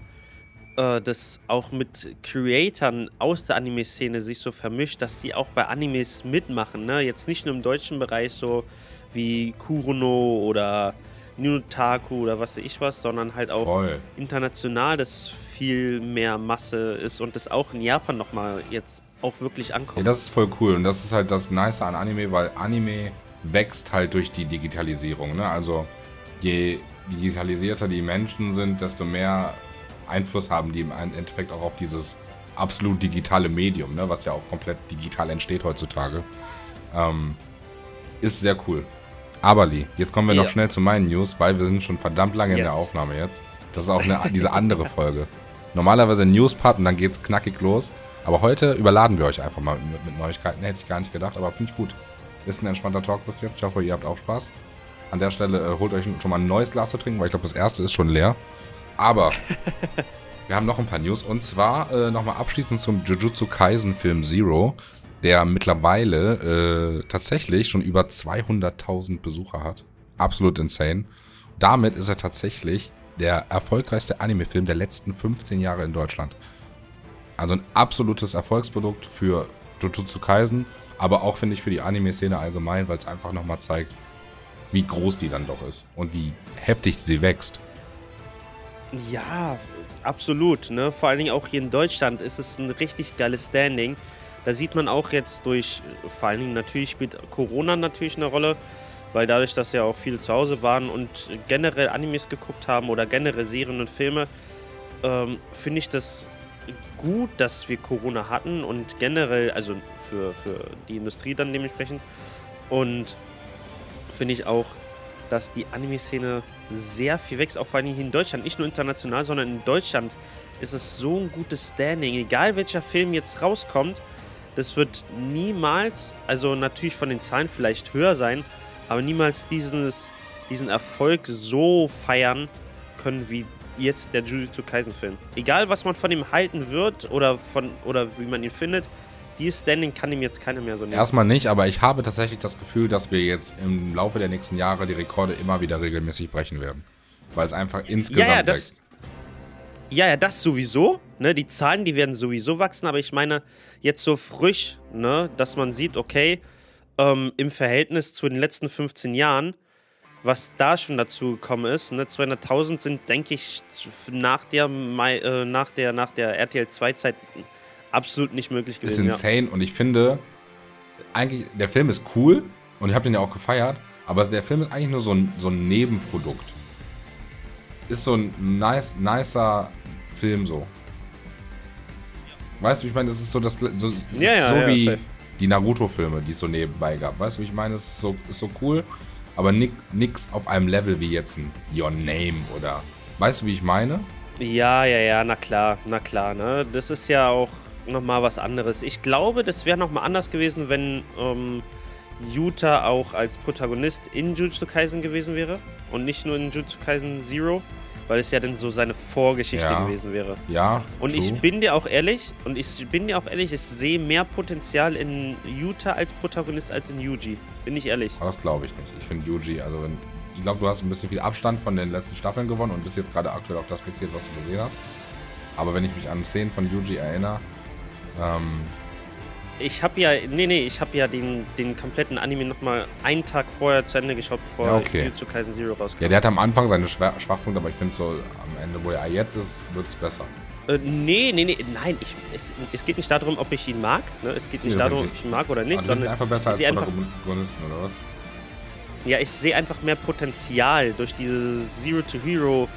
äh, das auch mit Creatoren aus der Anime-Szene sich so vermischt, dass die auch bei Animes mitmachen. Ne? Jetzt nicht nur im deutschen Bereich so wie Kurono oder Ninotaku oder was weiß ich was, sondern halt auch Voll. international das viel mehr Masse ist und das auch in Japan nochmal jetzt auch wirklich ankommt. Ja, das ist voll cool und das ist halt das Nice an Anime, weil Anime wächst halt durch die Digitalisierung. Ne? Also je digitalisierter die Menschen sind, desto mehr Einfluss haben die im Endeffekt auch auf dieses absolut digitale Medium, ne? was ja auch komplett digital entsteht heutzutage. Ähm, ist sehr cool. Aber Lee, jetzt kommen wir ja. noch schnell zu meinen News, weil wir sind schon verdammt lange yes. in der Aufnahme jetzt. Das ist auch eine, diese andere Folge. Normalerweise News-Part und dann geht's knackig los. Aber heute überladen wir euch einfach mal mit, mit Neuigkeiten. Hätte ich gar nicht gedacht, aber finde ich gut. Ist ein entspannter Talk bis jetzt. Ich hoffe, ihr habt auch Spaß. An der Stelle äh, holt euch schon mal ein neues Glas zu trinken, weil ich glaube, das erste ist schon leer. Aber wir haben noch ein paar News. Und zwar äh, nochmal abschließend zum Jujutsu Kaisen Film Zero, der mittlerweile äh, tatsächlich schon über 200.000 Besucher hat. Absolut insane. Damit ist er tatsächlich der erfolgreichste Anime-Film der letzten 15 Jahre in Deutschland. Also ein absolutes Erfolgsprodukt für Jujutsu Kaisen, aber auch, finde ich, für die Anime-Szene allgemein, weil es einfach nochmal zeigt, wie groß die dann doch ist und wie heftig sie wächst. Ja, absolut. Ne? Vor allen Dingen auch hier in Deutschland ist es ein richtig geiles Standing. Da sieht man auch jetzt durch, vor allen Dingen natürlich spielt Corona natürlich eine Rolle, weil dadurch, dass ja auch viele zu Hause waren und generell Animes geguckt haben oder generell Serien und Filme, ähm, finde ich das gut, dass wir Corona hatten und generell, also für, für die Industrie dann dementsprechend. Und finde ich auch, dass die Anime-Szene sehr viel wächst, auch vor allem hier in Deutschland. Nicht nur international, sondern in Deutschland ist es so ein gutes Standing. Egal welcher Film jetzt rauskommt, das wird niemals, also natürlich von den Zahlen vielleicht höher sein, aber niemals dieses, diesen Erfolg so feiern können wie jetzt der Jujutsu Kaisen Film. Egal, was man von ihm halten wird oder, von, oder wie man ihn findet, dieses Standing kann ihm jetzt keiner mehr so nehmen. Erstmal nicht, aber ich habe tatsächlich das Gefühl, dass wir jetzt im Laufe der nächsten Jahre die Rekorde immer wieder regelmäßig brechen werden. Weil es einfach insgesamt ja, ja, das, Ja, ja, das sowieso. Ne, die Zahlen, die werden sowieso wachsen, aber ich meine, jetzt so frisch, ne, dass man sieht, okay, ähm, im Verhältnis zu den letzten 15 Jahren, was da schon dazu gekommen ist. Ne? 200.000 sind, denke ich, nach der, Mai, äh, nach der, nach der RTL 2-Zeit absolut nicht möglich Ist gewesen. insane und ich finde, eigentlich, der Film ist cool und ich habe den ja auch gefeiert, aber der Film ist eigentlich nur so ein, so ein Nebenprodukt. Ist so ein nice, nicer Film so. Weißt du, wie ich meine, das ist so das so, das Ja, ja, so ja, wie safe. die Naruto-Filme, die es so nebenbei gab. Weißt du, wie ich meine? Es ist so, ist so cool, aber nick, nix auf einem Level wie jetzt ein Your Name oder. Weißt du, wie ich meine? Ja, ja, ja, na klar, na klar, ne? Das ist ja auch nochmal was anderes. Ich glaube, das wäre nochmal anders gewesen, wenn ähm, Yuta auch als Protagonist in Jujutsu Kaisen gewesen wäre und nicht nur in Jujutsu Kaisen Zero, weil es ja dann so seine Vorgeschichte Ja. gewesen wäre. Ja. Und ich true. bin dir auch ehrlich, und ich bin dir auch ehrlich, ich sehe mehr Potenzial in Yuta als Protagonist als in Yuji. Bin ich ehrlich. Aber das glaube ich nicht. Ich finde Yuji, also wenn, ich glaube, du hast ein bisschen viel Abstand von den letzten Staffeln gewonnen und bist jetzt gerade aktuell auf das fixiert, was du gesehen hast. Aber wenn ich mich an Szenen von Yuji erinnere, ähm, Ich habe ja, nee, nee, ich habe ja den, den kompletten Anime nochmal einen Tag vorher zu Ende geschaut, bevor Ja, okay. Jujutsu Kaisen Zero rauskam. ja, der hat am Anfang seine Schwer Schwachpunkte, aber ich finde so am Ende, wo er jetzt ist, wird es besser. Äh, nee, nee, nee, nein, ich, es, es geht nicht darum, ob ich ihn mag. Ne? Es geht nicht Nee, darum, ob ich ihn mag oder nicht, sondern einfach besser als einfach, Protagonisten, oder was? ja, ich sehe einfach mehr Potenzial durch diese Zero to Hero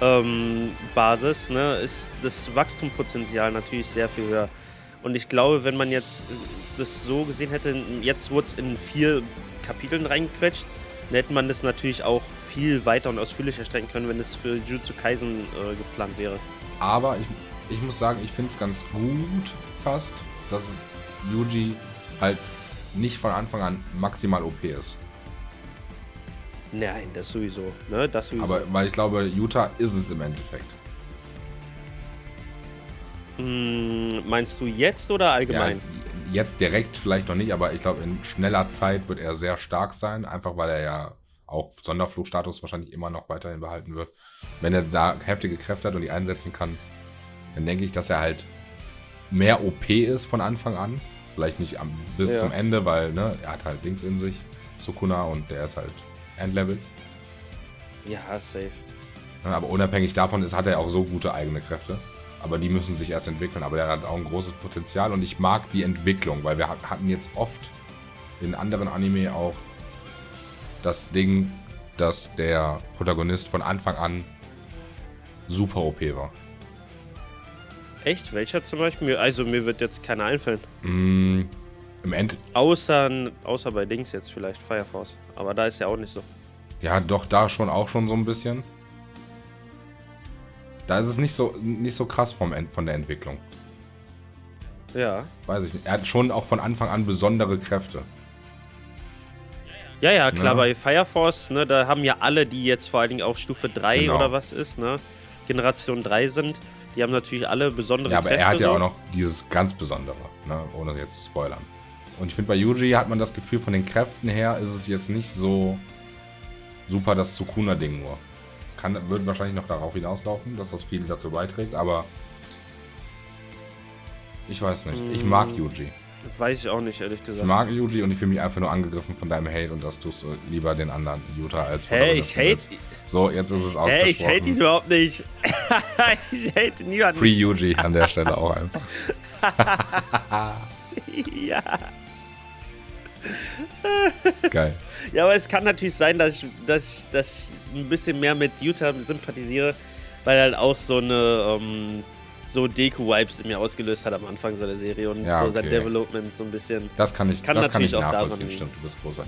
ähm, Basis. Ne? Ist das Wachstumspotenzial natürlich sehr viel höher. Und ich glaube, wenn man jetzt äh, das so gesehen hätte, jetzt wurde es in vier Kapiteln reingequetscht, dann hätte man das natürlich auch viel weiter und ausführlicher strecken können, wenn es für Jujutsu Kaisen äh, geplant wäre. Aber ich, ich muss sagen, ich finde es ganz gut fast, dass Yuji halt nicht von Anfang an maximal OP ist. Nein, das sowieso. Ne? Das sowieso. Aber weil ich glaube, Utah ist es im Endeffekt. Hm, meinst du jetzt oder allgemein? Ja, jetzt direkt vielleicht noch nicht, aber ich glaube, in schneller Zeit wird er sehr stark sein, einfach weil er ja auch Sonderflugstatus wahrscheinlich immer noch weiterhin behalten wird. Wenn er da heftige Kräfte hat und die einsetzen kann, dann denke ich, dass er halt mehr OP ist von Anfang an. Vielleicht nicht am, bis Ja. zum Ende, weil ne, er hat halt Dings in sich, Sukuna, und der ist halt Endlevel. Ja, safe. Aber unabhängig davon ist, hat er auch so gute eigene Kräfte. Aber die müssen sich erst entwickeln. Aber der hat auch ein großes Potenzial und ich mag die Entwicklung, weil wir hat- hatten jetzt oft in anderen Anime auch das Ding, dass der Protagonist von Anfang an super OP war. Echt? Welcher zum Beispiel? Also mir wird jetzt keiner einfallen. Mm, Im End, Außer, außer bei Dings jetzt vielleicht, Fire Force. Aber da ist ja auch nicht so. ja, doch da schon auch schon so ein bisschen. Da ist es nicht so, nicht so krass vom von der Entwicklung. Ja. Weiß ich nicht. Er hat schon auch von Anfang an besondere Kräfte. Ja, ja, klar, Ja. bei Fire Force, ne, da haben ja alle, die jetzt vor allen Dingen auf Stufe 3 Genau. oder was ist, ne, Generation 3 sind, die haben natürlich alle besondere Ja, aber Kräfte. er hat ja so. auch noch dieses ganz Besondere, ne? ohne jetzt zu spoilern. Und ich finde, bei Yuji hat man das Gefühl, von den Kräften her ist es jetzt nicht so super das Sukuna-Ding nur. Kann, wird wahrscheinlich noch darauf hinauslaufen, dass das viel dazu beiträgt, aber ich weiß nicht. Ich mag Mm. Yuji. Weiß ich auch nicht, ehrlich Ich gesagt. mag Yuji und ich fühle mich einfach nur angegriffen von deinem Hate und dass du es äh, lieber den anderen Yuta als Hä, ich hate, willst. So, jetzt ist es ausgesprochen. ich hate ihn überhaupt nicht. ich hate niemanden. Free Yuji an der Stelle auch einfach. Ja. Geil. Ja, aber es kann natürlich sein, dass ich, dass ich, dass ich ein bisschen mehr mit Utah sympathisiere, weil er halt auch so eine ähm, so Deku-Vibes in mir ausgelöst hat am Anfang so der Serie und Ja, so sein okay. Development so ein bisschen. Das kann ich, Kann das kann ich natürlich auch daran nachvollziehen. liegen. Stimmt, du bist großer.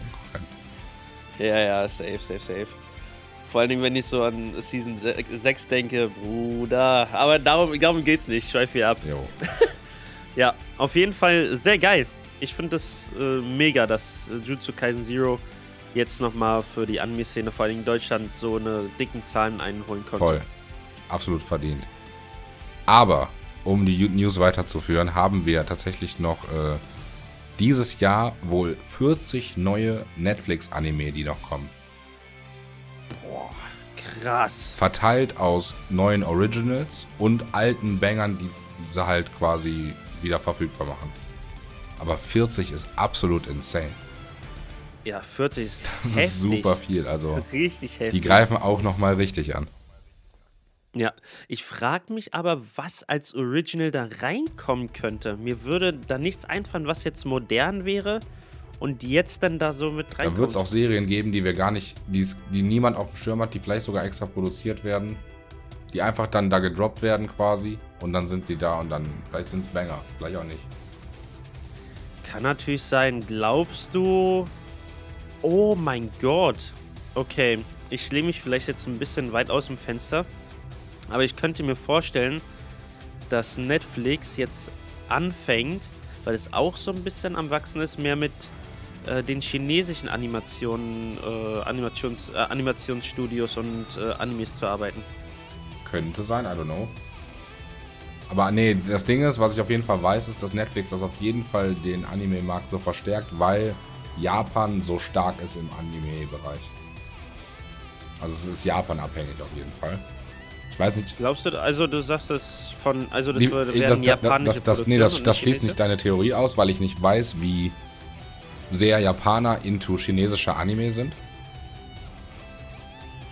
Ja, ja, safe, safe, safe. Vor allen Dingen, wenn ich so an Season 6 denke, Bruder. Aber darum, darum geht's nicht, schweif hier ab. Jo. Ja, auf jeden Fall sehr geil. Ich finde das äh, mega, dass äh, Jutsu Kaisen Zero jetzt nochmal für die Anime-Szene, vor allem in Deutschland, so eine dicken Zahlen einholen konnte. Voll. Absolut verdient. Aber, um die News weiterzuführen, haben wir tatsächlich noch äh, dieses Jahr wohl 40 neue Netflix-Anime, die noch kommen. Boah, krass. Verteilt aus neuen Originals und alten Bangern, die sie halt quasi wieder verfügbar machen. Aber 40 ist absolut insane. Ja, 40 ist Das heftig. ist super viel. Also Richtig heftig. die greifen auch nochmal richtig an. Ja, ich frage mich aber, was als Original da reinkommen könnte. Mir würde da nichts einfallen, was jetzt modern wäre und jetzt dann da so mit Da wird reinkommt. es auch Serien geben, die wir gar nicht, die, es- die niemand auf dem Schirm hat, die vielleicht sogar extra produziert werden, die einfach dann da gedroppt werden quasi und dann sind sie da und dann, vielleicht sind es Banger, vielleicht auch nicht. Kann natürlich sein. Glaubst du? Oh mein Gott. Okay, ich lehne mich vielleicht jetzt ein bisschen weit aus dem Fenster. Aber ich könnte mir vorstellen, dass Netflix jetzt anfängt, weil es auch so ein bisschen am Wachsen ist, mehr mit äh, den chinesischen Animationen, äh, Animations, äh, Animationsstudios und äh, Animes zu arbeiten. Könnte sein, I don't know. Aber nee, das Ding ist, was ich auf jeden Fall weiß, ist, dass Netflix das auf jeden Fall den Anime-Markt so verstärkt, weil Japan so stark ist im Anime-Bereich. Also es ist Japan abhängig auf jeden Fall. Ich weiß nicht. Glaubst du, also du sagst das von, also das die- würde das, werden das, japanische das, das, nee, das, das schließt nicht deine Theorie aus, weil ich nicht weiß, wie sehr Japaner into chinesische Anime sind.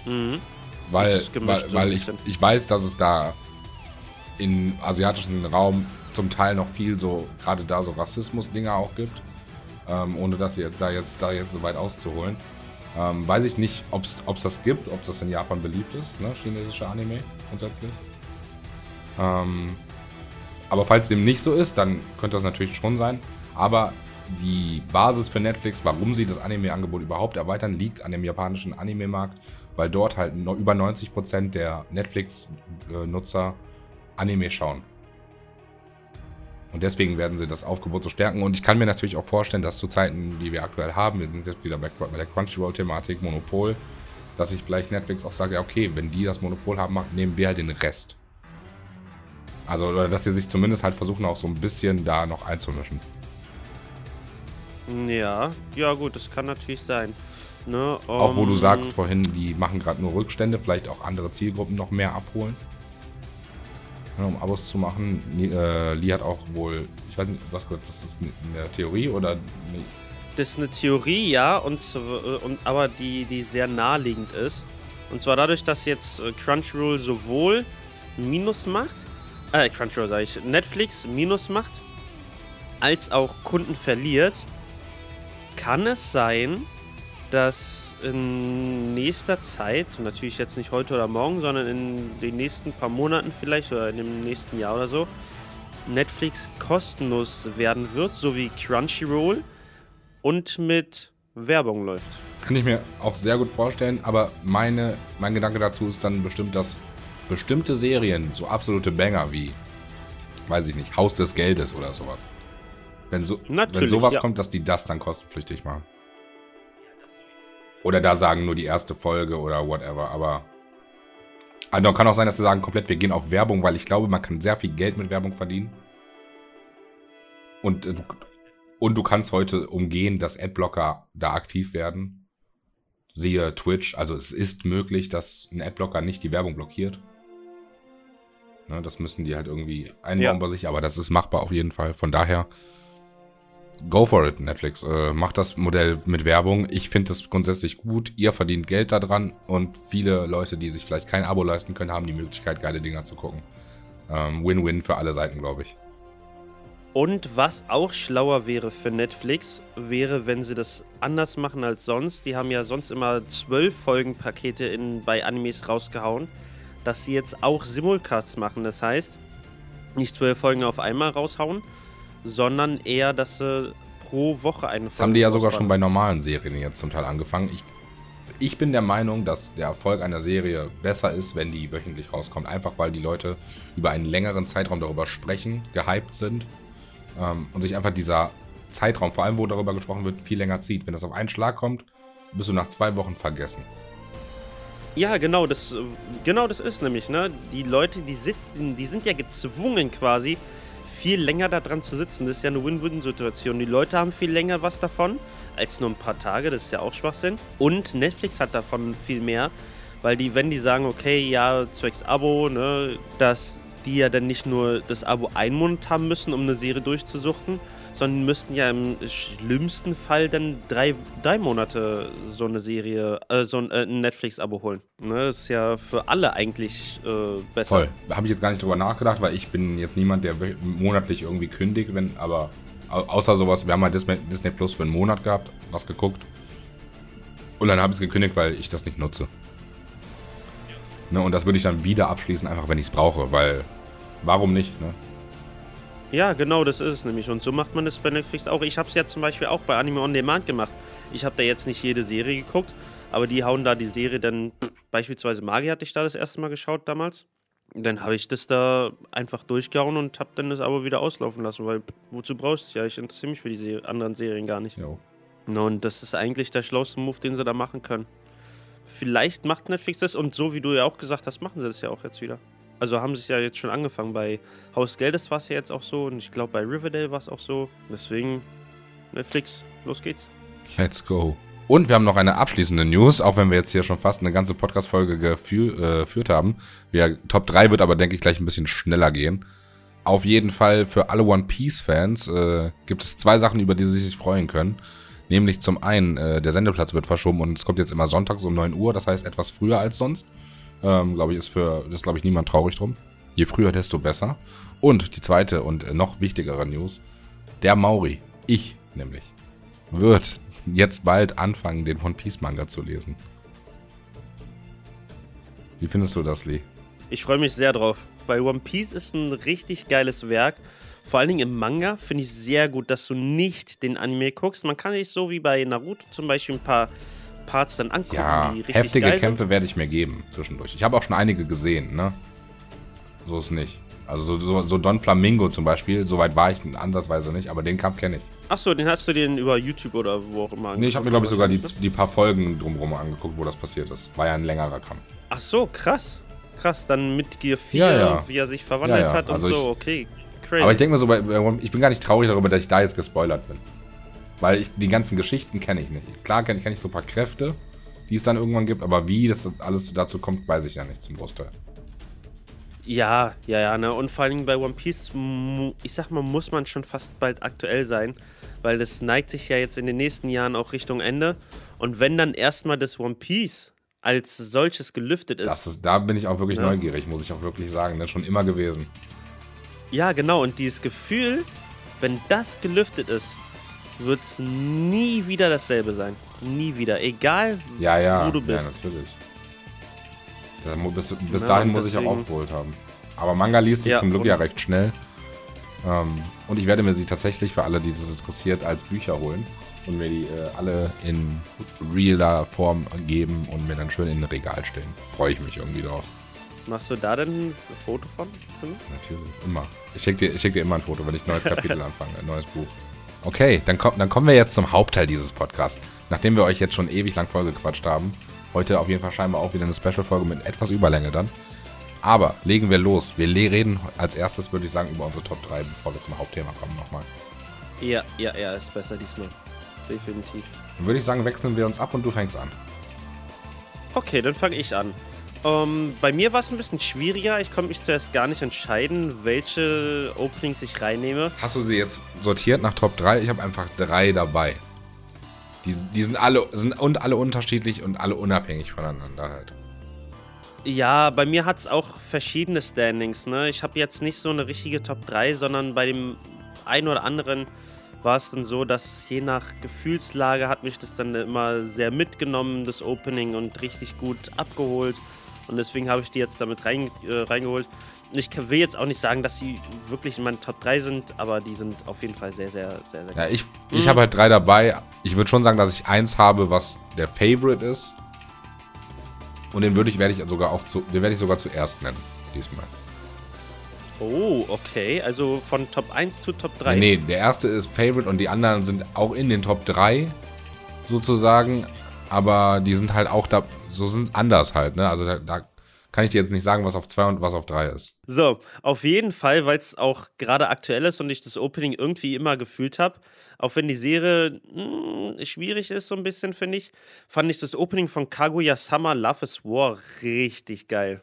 Mhm. Weil, weil, weil ich, ich weiß, dass es da im asiatischen Raum zum Teil noch viel so, gerade da so Rassismus-Dinger auch gibt. Ähm, ohne das jetzt, da jetzt da jetzt so weit auszuholen. Ähm, weiß ich nicht, ob es das gibt, ob das in Japan beliebt ist, ne? chinesische Anime grundsätzlich. Ähm, aber falls dem nicht so ist, dann könnte das natürlich schon sein. Aber die Basis für Netflix, warum sie das Anime-Angebot überhaupt erweitern, liegt an dem japanischen Anime-Markt, weil dort halt über 90% der Netflix-Nutzer Anime schauen. Und deswegen werden sie das Aufgebot so stärken. Und ich kann mir natürlich auch vorstellen, dass zu Zeiten, die wir aktuell haben, wir sind jetzt wieder bei, bei der Crunchyroll-Thematik, Monopol, dass sich vielleicht Netflix auch sagt, ja okay, wenn die das Monopol haben, nehmen wir halt den Rest. Also, oder dass sie sich zumindest halt versuchen, auch so ein bisschen da noch einzumischen. Ja, ja gut, das kann natürlich sein. Ne, Auch wo du ähm, sagst vorhin, die machen gerade nur Rückstände, vielleicht auch andere Zielgruppen noch mehr abholen. Um Abos zu machen. Äh, Lee hat auch wohl, ich weiß nicht, was gehört, das ist eine Theorie oder nee, Das ist eine Theorie, ja, und, äh, und aber die, die sehr naheliegend ist. Und zwar dadurch, dass jetzt äh, Crunchyroll sowohl Minus macht, äh, Crunchyroll sage ich, Netflix Minus macht, als auch Kunden verliert, kann es sein, dass in nächster Zeit, natürlich jetzt nicht heute oder morgen, sondern in den nächsten paar Monaten vielleicht oder in dem nächsten Jahr oder so, Netflix kostenlos werden wird, so wie Crunchyroll und mit Werbung läuft. Kann ich mir auch sehr gut vorstellen, aber meine, mein Gedanke dazu ist dann bestimmt, dass bestimmte Serien, so absolute Banger wie, weiß ich nicht, Haus des Geldes oder sowas, wenn, so, wenn sowas ja. kommt, dass die das dann kostenpflichtig machen. Oder da sagen nur die erste Folge oder whatever, aber. Also kann auch sein, dass sie sagen, komplett, wir gehen auf Werbung, weil ich glaube, man kann sehr viel Geld mit Werbung verdienen. Und, äh, du, und du kannst heute umgehen, dass Adblocker da aktiv werden. Siehe Twitch, also es ist möglich, dass ein Adblocker nicht die Werbung blockiert. Ne, das müssen die halt irgendwie einbauen Ja. bei sich, aber das ist machbar auf jeden Fall. Von daher, go for it, Netflix. Äh, macht das Modell mit Werbung. Ich finde das grundsätzlich gut. Ihr verdient Geld daran und viele Leute, die sich vielleicht kein Abo leisten können, haben die Möglichkeit, geile Dinger zu gucken. Ähm, Win-win für alle Seiten, glaube ich. Und was auch schlauer wäre für Netflix, wäre, wenn sie das anders machen als sonst. Die haben ja sonst immer zwölf Folgenpakete in, bei Animes rausgehauen, dass sie jetzt auch Simulcasts machen. Das heißt, nicht zwölf Folgen auf einmal raushauen, sondern eher, dass sie pro Woche eine Folge Das haben die ja sogar schon bei normalen Serien jetzt zum Teil angefangen. Ich, ich bin der Meinung, dass der Erfolg einer Serie besser ist, wenn die wöchentlich rauskommt. Einfach weil die Leute über einen längeren Zeitraum darüber sprechen, gehypt sind ähm, und sich einfach dieser Zeitraum, vor allem wo darüber gesprochen wird, viel länger zieht. Wenn das auf einen Schlag kommt, bist du nach zwei Wochen vergessen. Ja, genau, das, genau das ist nämlich, ne? Die Leute, die sitzen, die sind ja gezwungen quasi, viel länger da dran zu sitzen. Das ist ja eine Win-Win-Situation. Die Leute haben viel länger was davon, als nur ein paar Tage, das ist ja auch Schwachsinn. Und Netflix hat davon viel mehr, weil die, wenn die sagen, okay, ja, zwecks Abo, ne, dass die ja dann nicht nur das Abo einen Monat haben müssen, um eine Serie durchzusuchten, sondern müssten ja im schlimmsten Fall dann drei, drei Monate so eine Serie, äh, so ein, äh, Netflix-Abo holen. Ne? Das ist ja für alle eigentlich äh, besser. Voll. Habe ich jetzt gar nicht drüber nachgedacht, weil ich bin jetzt niemand, der monatlich irgendwie kündigt, wenn, aber außer sowas, wir haben halt Disney, Disney Plus für einen Monat gehabt, was geguckt. Und dann habe ich es gekündigt, weil ich das nicht nutze. Ne, und das würde ich dann wieder abschließen, einfach wenn ich es brauche, weil warum nicht, ne? Ja, genau, das ist es nämlich. Und so macht man das bei Netflix auch. Ich habe es ja zum Beispiel auch bei Anime On Demand gemacht. Ich habe da jetzt nicht jede Serie geguckt, aber die hauen da die Serie dann, beispielsweise Magi hatte ich da das erste Mal geschaut damals. Dann habe ich das da einfach durchgehauen und habe dann das aber wieder auslaufen lassen, weil wozu brauchst du ja? Ich interessiere mich für die Ser anderen Serien gar nicht. Jo. Und das ist eigentlich der schlauste Move, den sie da machen können. Vielleicht macht Netflix das und so wie du ja auch gesagt hast, machen sie das ja auch jetzt wieder. Also haben sie es ja jetzt schon angefangen. Bei Haus Geldes war es ja jetzt auch so und ich glaube bei Riverdale war es auch so. Deswegen Netflix, los geht's. Let's go. Und wir haben noch eine abschließende News, auch wenn wir jetzt hier schon fast eine ganze Podcast-Folge äh, geführt haben. Wir, Top 3 wird aber, denke ich, gleich ein bisschen schneller gehen. Auf jeden Fall für alle One Piece-Fans äh, gibt es zwei Sachen, über die sie sich freuen können. Nämlich zum einen, äh, der Sendeplatz wird verschoben und es kommt jetzt immer sonntags um 9 Uhr, das heißt etwas früher als sonst. Ähm, glaube ich, ist für, ist glaube ich niemand traurig drum. Je früher, desto besser. Und die zweite und noch wichtigere News. Der Mauri, ich nämlich, wird jetzt bald anfangen, den One Piece Manga zu lesen. Wie findest du das, Lee? Ich freue mich sehr drauf, weil One Piece ist ein richtig geiles Werk. Vor allen Dingen im Manga finde ich sehr gut, dass du nicht den Anime guckst. Man kann sich so wie bei Naruto zum Beispiel ein paar Parts dann angucken, ja, die richtig heftige geil Kämpfe werde ich mir geben zwischendurch. Ich habe auch schon einige gesehen, ne? So ist nicht. Also so, so, so, Don Flamingo zum Beispiel, soweit war ich ansatzweise nicht, aber den Kampf kenne ich. Achso, den hast du den über YouTube oder wo auch immer angeguckt? Nee, ich habe mir glaube ich sogar die, die paar Folgen drumherum angeguckt, wo das passiert ist. War ja ein längerer Kampf. Ach so, krass. Krass, dann mit Gear 4, ja, ja. wie er sich verwandelt ja, hat und also so, okay. Crazy. Aber ich denke mir so, ich bin gar nicht traurig darüber, dass ich da jetzt gespoilert bin. Weil ich, die ganzen Geschichten kenne ich nicht. Klar kenne ich, kenn ich so ein paar Kräfte, die es dann irgendwann gibt, aber wie das alles dazu kommt, weiß ich ja nicht zum Großteil. Ja, ja, ja, ne? Und vor allem bei One Piece, ich sag mal, muss man schon fast bald aktuell sein, weil das neigt sich ja jetzt in den nächsten Jahren auch Richtung Ende. Und wenn dann erstmal das One Piece als solches gelüftet ist. Das ist da bin ich auch wirklich ja. neugierig, muss ich auch wirklich sagen, ne? Schon immer gewesen. Ja, genau. Und dieses Gefühl, wenn das gelüftet ist, wird es nie wieder dasselbe sein. Nie wieder. Egal, ja, ja, wo du bist. Ja, natürlich. bis, bis ja, dahin muss ich auch aufgeholt haben. Aber Manga liest sich ja, zum Glück ja recht schnell. Ähm, und ich werde mir sie tatsächlich für alle, die das interessiert, als Bücher holen und mir die äh, alle in realer Form geben und mir dann schön in ein Regal stellen. Freue ich mich irgendwie drauf. Machst du da denn ein Foto von? Natürlich, immer. Ich schicke dir, schick dir immer ein Foto, wenn ich ein neues Kapitel anfange, ein neues Buch. Okay, dann, komm, dann kommen wir jetzt zum Hauptteil dieses Podcasts. Nachdem wir euch jetzt schon ewig lang vollgequatscht haben. Heute auf jeden Fall scheinbar auch wieder eine Special-Folge mit etwas Überlänge dann. Aber legen wir los. Wir reden als erstes, würde ich sagen, über unsere Top 3, bevor wir zum Hauptthema kommen nochmal. Ja, ja, ja, ist besser diesmal. Definitiv. Dann würde ich sagen, wechseln wir uns ab und du fängst an. Okay, dann fange ich an. Ähm, bei mir war es ein bisschen schwieriger. Ich konnte mich zuerst gar nicht entscheiden, welche Openings ich reinnehme. Hast du sie jetzt sortiert nach Top 3? Ich habe einfach drei dabei. Die, die sind alle sind und alle unterschiedlich und alle unabhängig voneinander halt. Ja, bei mir hat es auch verschiedene Standings. Ne? Ich habe jetzt nicht so eine richtige Top 3, sondern bei dem einen oder anderen war es dann so, dass je nach Gefühlslage hat mich das dann immer sehr mitgenommen, das Opening, und richtig gut abgeholt. Und deswegen habe ich die jetzt damit rein, äh, reingeholt. Ich will jetzt auch nicht sagen, dass sie wirklich in meinen Top 3 sind, aber die sind auf jeden Fall sehr, sehr, sehr, sehr Ja, ich, ich mhm. habe halt drei dabei. Ich würde schon sagen, dass ich eins habe, was der Favorite ist. Und den würde ich, werde ich sogar auch zu, den werde ich sogar zuerst nennen, diesmal. Oh, okay. Also von Top 1 zu Top 3. Nee, nee, der erste ist Favorite und die anderen sind auch in den Top 3 sozusagen. Aber die sind halt auch da, so sind anders halt, ne? Also da, da kann ich dir jetzt nicht sagen, was auf 2 und was auf 3 ist. So, auf jeden Fall, weil es auch gerade aktuell ist und ich das Opening irgendwie immer gefühlt habe, auch wenn die Serie mh, hm, schwierig ist, so ein bisschen, finde ich, fand ich das Opening von Kaguya Summer Love is War richtig geil.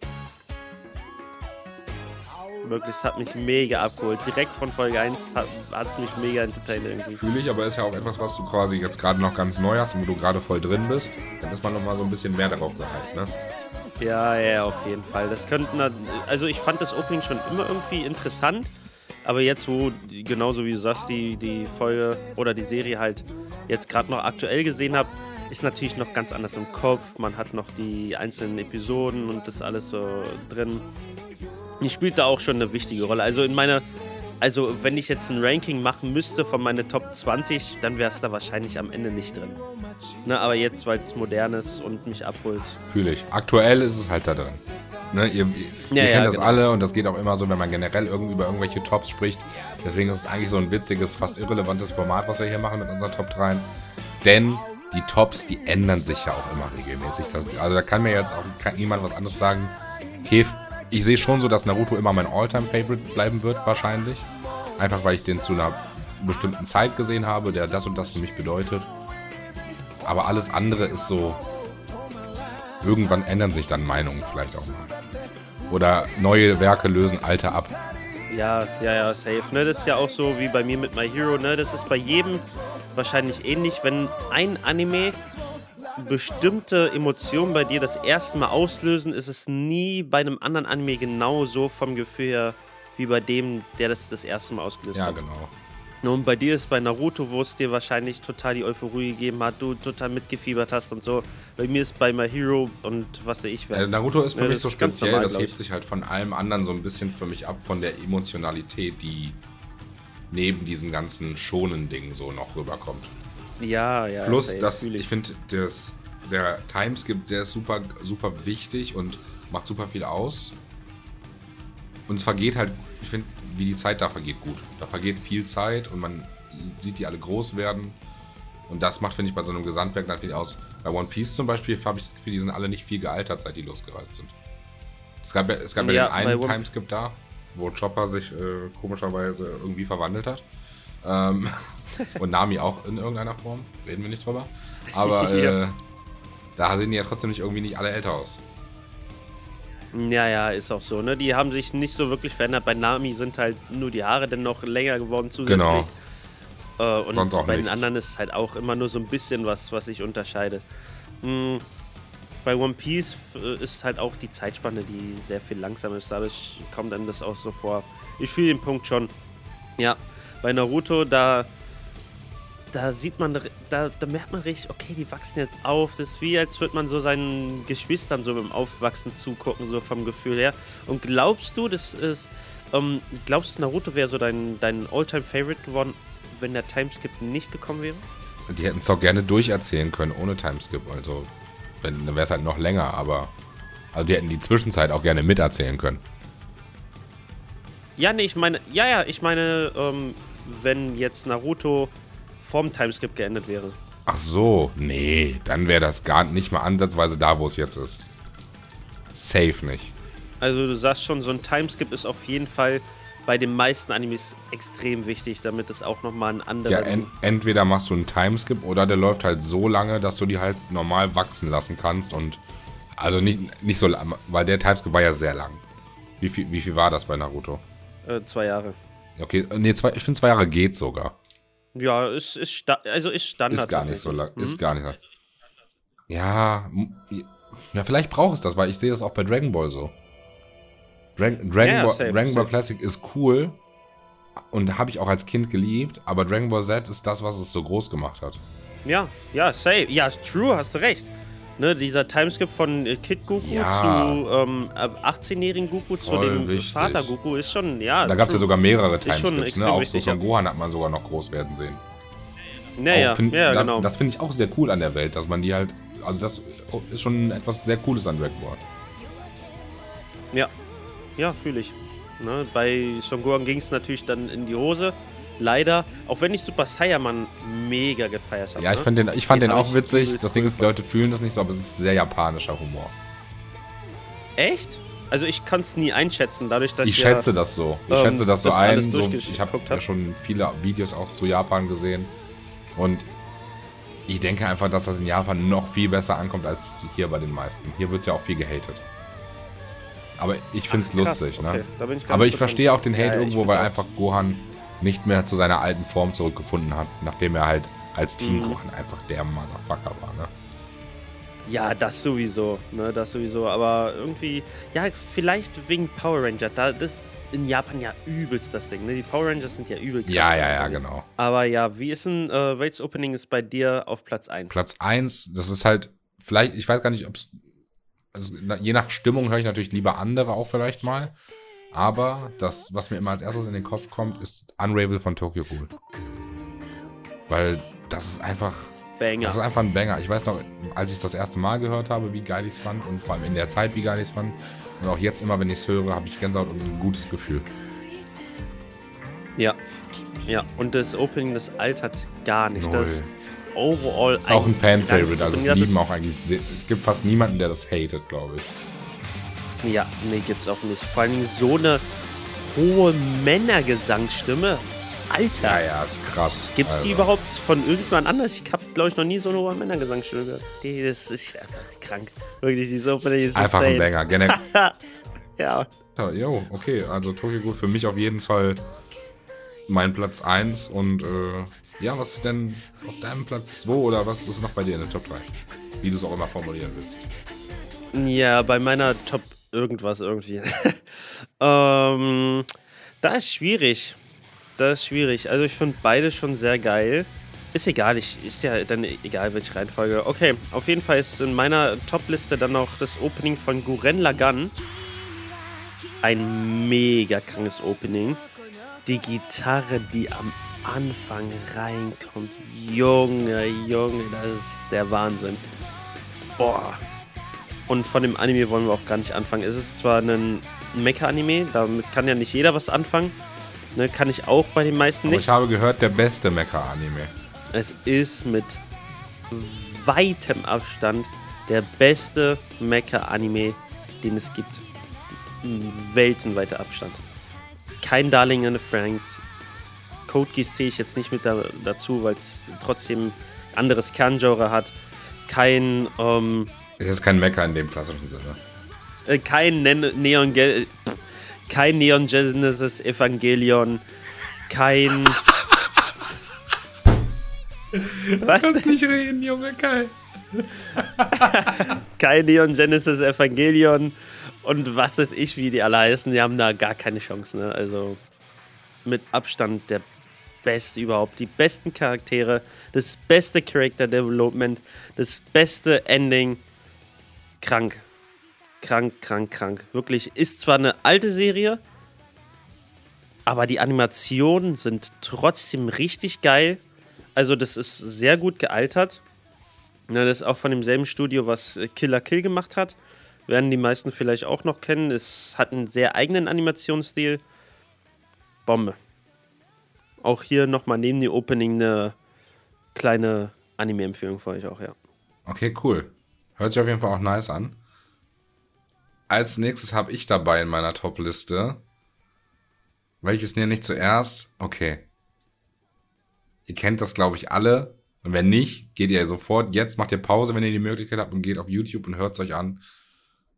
Wirklich, es hat mich mega abgeholt. Direkt von Folge 1 hat es mich mega entertained irgendwie. Fühle ich, aber ist ja auch etwas, was du quasi jetzt gerade noch ganz neu hast und wo du gerade voll drin bist. Dann ist man nochmal so ein bisschen mehr darauf gehalten, ne? Ja, ja, auf jeden Fall. Das könnten, also ich fand das Opening schon immer irgendwie interessant, aber jetzt, wo, genauso wie du sagst, die, die Folge oder die Serie halt jetzt gerade noch aktuell gesehen habe, ist natürlich noch ganz anders im Kopf. Man hat noch die einzelnen Episoden und das alles so drin. Spielt da auch schon eine wichtige Rolle. Also in meiner, also wenn ich jetzt ein Ranking machen müsste von meinen Top 20, dann wäre es da wahrscheinlich am Ende nicht drin. Ne, aber jetzt, weil es modern ist und mich abholt. Fühle ich. Aktuell ist es halt da drin. Ne, ihr, ihr, ja, kennt ja, das genau. alle und das geht auch immer so, wenn man generell irgendwie über irgendwelche Tops spricht. Deswegen ist es eigentlich so ein witziges, fast irrelevantes Format, was wir hier machen mit unseren Top 3. Denn die Tops, die ändern sich ja auch immer regelmäßig. Also da kann mir jetzt auch niemand was anderes sagen. Okay, ich sehe schon so, dass Naruto immer mein All-Time-Favorite bleiben wird, wahrscheinlich. Einfach weil ich den zu einer bestimmten Zeit gesehen habe, der das und das für mich bedeutet. Aber alles andere ist so. Irgendwann ändern sich dann Meinungen vielleicht auch mal. Oder neue Werke lösen alte ab. Ja, ja, ja, safe. Ne? Das ist ja auch so wie bei mir mit My Hero. Ne? Das ist bei jedem wahrscheinlich ähnlich. Wenn ein Anime bestimmte Emotionen bei dir das erste Mal auslösen, ist es nie bei einem anderen Anime genau so vom Gefühl her wie bei dem, der das das erste Mal ausgelöst ja, hat. Ja, genau. Nun, bei dir ist bei Naruto, wo es dir wahrscheinlich total die Euphorie gegeben hat, du total mitgefiebert hast und so. Bei mir ist bei My Hero und was weiß ich was. Also Naruto ist für ja, mich so speziell, normal, das hebt sich halt von allem anderen so ein bisschen für mich ab, von der Emotionalität, die neben diesem ganzen schonen Ding so noch rüberkommt. Ja, ja. Plus, dass ich finde, der Timeskip, der ist super, super wichtig und macht super viel aus. Und es vergeht halt, ich finde, wie die Zeit da vergeht, gut. Da vergeht viel Zeit und man sieht die alle groß werden. Und das macht, finde ich, bei so einem Gesamtwerk viel aus. Bei One Piece zum Beispiel habe ich das Gefühl, die sind alle nicht viel gealtert, seit die losgereist sind. Es gab ja, es gab ja, ja den einen Timeskip da, wo Chopper sich äh, komischerweise irgendwie verwandelt hat. Ähm, und Nami auch in irgendeiner Form. Reden wir nicht drüber. Aber äh, da sehen die ja trotzdem nicht irgendwie nicht alle älter aus. Ja, ja, ist auch so. Ne? Die haben sich nicht so wirklich verändert. Bei Nami sind halt nur die Haare dann noch länger geworden zusätzlich. Genau. Äh, und bei nichts. den anderen ist halt auch immer nur so ein bisschen was, was sich unterscheidet. Mhm. Bei One Piece äh, ist halt auch die Zeitspanne, die sehr viel langsamer ist. Dadurch kommt einem das auch so vor. Ich fühle den Punkt schon. Ja, bei Naruto, da da sieht man, da, da merkt man richtig, okay, die wachsen jetzt auf. Das ist wie, als würde man so seinen Geschwistern so beim Aufwachsen zugucken, so vom Gefühl her. Und glaubst du, das ist, ähm, glaubst du, Naruto wäre so dein, dein All-Time-Favorite geworden, wenn der Timeskip nicht gekommen wäre? Die hätten es auch gerne durcherzählen können ohne Timeskip. Also, wenn, dann wäre es halt noch länger, aber. Also, die hätten die Zwischenzeit auch gerne miterzählen können. Ja, nee, ich meine, ja, ja, ich meine, ähm, wenn jetzt Naruto vorm Timeskip geendet wäre. Ach so, nee, dann wäre das gar nicht mal ansatzweise da, wo es jetzt ist. Safe nicht. Also du sagst schon, so ein Timeskip ist auf jeden Fall bei den meisten Animes extrem wichtig, damit es auch nochmal einen anderen... Ja, en entweder machst du einen Timeskip oder der läuft halt so lange, dass du die halt normal wachsen lassen kannst und... Also nicht, nicht so lang, weil der Timeskip war ja sehr lang. Wie viel, wie viel war das bei Naruto? Äh, zwei Jahre. Okay, nee, zwei, ich finde zwei Jahre geht sogar. Ja, ist, ist, also ist Standard. Ist gar nicht so lang. Mhm. Ist gar nicht so. Ja, ja, vielleicht braucht es das, weil ich sehe das auch bei Dragon Ball so. Dragon, Dragon, ja, Ball, safe, Dragon Ball Classic ist cool und habe ich auch als Kind geliebt, aber Dragon Ball Z ist das, was es so groß gemacht hat. Ja, ja, safe. Ja, true, hast du recht. Ne, dieser Timeskip von äh, Kid Goku ja. zu ähm, 18-jährigen Goku Voll zu dem wichtig. Vater Goku ist schon, ja. Da gab es ja sogar mehrere Timeskips, ne? Auch so von Gohan hat man sogar noch groß werden sehen. Naja, find, ja, da, genau. Das finde ich auch sehr cool an der Welt, dass man die halt, also das ist schon etwas sehr Cooles an Dragon Ball. Ja, ja, fühle ich. Ne, bei Son Gohan ging es natürlich dann in die Hose leider, auch wenn ich Super Saiyaman mega gefeiert habe. Ja, ich, ne? den, ich fand den, den auch witzig. Das Ding ist, die Leute fühlen das nicht so, aber es ist sehr japanischer Humor. Echt? Also ich kann es nie einschätzen, dadurch, dass ich ja, schätze das so. Ich ähm, schätze das so ein. So, ich habe ja schon viele Videos auch zu Japan gesehen und ich denke einfach, dass das in Japan noch viel besser ankommt als hier bei den meisten. Hier wird ja auch viel gehatet. Aber ich finde es lustig, ne? okay. Ganz Aber ich verstehe auch den Hate Ja, irgendwo, weil einfach Gohan nicht mehr zu seiner alten Form zurückgefunden hat, nachdem er halt als Team Mhm. Einfach der Motherfucker war, ne? Ja, das sowieso, ne, das sowieso. Aber irgendwie, ja, vielleicht wegen Power Ranger. Da, das ist in Japan ja übelst das Ding, ne? Die Power Rangers sind ja übel krass. Ja, ja, ja, unterwegs. genau. Aber ja, wie ist denn, äh, welches Opening ist bei dir auf Platz 1? Platz 1, das ist halt, vielleicht, ich weiß gar nicht, ob es, also, je nach Stimmung höre ich natürlich lieber andere auch vielleicht mal. Aber das, was mir immer als erstes in den Kopf kommt, ist Unravel von Tokyo Ghoul. Weil das ist einfach, Banger. das ist einfach ein Banger. Ich weiß noch, als ich es das erste Mal gehört habe, wie geil ich es fand und vor allem in der Zeit, wie geil ich es fand. Und auch jetzt immer, wenn ich es höre, habe ich Gänsehaut und ein gutes Gefühl. Ja. Ja, und das Opening, das altert gar nicht. Null. Das ist overall Ist auch ein Fan-Favorite, also es lieben auch eigentlich, es gibt fast niemanden, der das hatet, glaube ich. Ja, nee, gibt's auch nicht. Vor Dingen so eine hohe Männergesangsstimme. Alter. Ja, ja, ist krass. Gibt's die Also, überhaupt von irgendjemand anders? Ich habe, glaube ich, noch nie so eine hohe Männergesangsstimme gehört. Die, das ist einfach krank. Wirklich, diese Opening ist Einfach ein insane. Banger. Generell. Ja, Ja, jo, okay. Also Tokyo Ghoul für mich auf jeden Fall mein Platz 1. Und äh, ja, was ist denn auf deinem Platz 2 oder was ist noch bei dir in der Top 3? Wie du es auch immer formulieren willst. Ja, bei meiner Top irgendwas irgendwie. ähm, da ist schwierig. Da ist schwierig. Also ich finde beide schon sehr geil. Ist egal, ich, ist ja dann egal, welche Reihenfolge. Okay, auf jeden Fall ist in meiner Top-Liste dann noch das Opening von Guren Lagann. Ein mega krankes Opening. Die Gitarre, die am Anfang reinkommt. Junge, Junge, das ist der Wahnsinn. Boah, und von dem Anime wollen wir auch gar nicht anfangen. Es ist zwar ein Mecha-Anime, damit kann ja nicht jeder was anfangen. Ne, kann ich auch bei den meisten Aber nicht. ich habe gehört, der beste Mecha-Anime. Es ist mit weitem Abstand der beste Mecha-Anime, den es gibt. Weltenweiter Abstand. Kein Darling in the Franks. Code Geass zähle ich jetzt nicht mit da, dazu, weil es trotzdem anderes Kerngenre hat. Kein, ähm, Es ist kein Mecha in dem klassischen Sinne. Äh, kein Nen Neon Ge pff, kein Neon Genesis Evangelion, kein Was? nicht reden, Junge, geil. Kein Neon Genesis Evangelion und was weiß ich, wie die alle heißen, die haben da gar keine Chance, ne? Also mit Abstand der beste überhaupt, die besten Charaktere, das beste Character Development, das beste Ending. Krank. Krank, krank, krank. Wirklich, ist zwar eine alte Serie, aber die Animationen sind trotzdem richtig geil. Also, das ist sehr gut gealtert. Ja, das ist auch von demselben Studio, was äh, Killer Kill gemacht hat. Werden die meisten vielleicht auch noch kennen. Es hat einen sehr eigenen Animationsstil. Bombe. Auch hier nochmal neben dem Opening eine kleine Anime-Empfehlung für euch auch, ja. Okay, cool. Hört sich auf jeden Fall auch nice an. Als nächstes habe ich dabei in meiner Top-Liste. Welches nenne ich zuerst? Okay. Ihr kennt das, glaube ich, alle. Und wenn nicht, geht ihr sofort jetzt, macht ihr Pause, wenn ihr die Möglichkeit habt und geht auf YouTube und hört es euch an.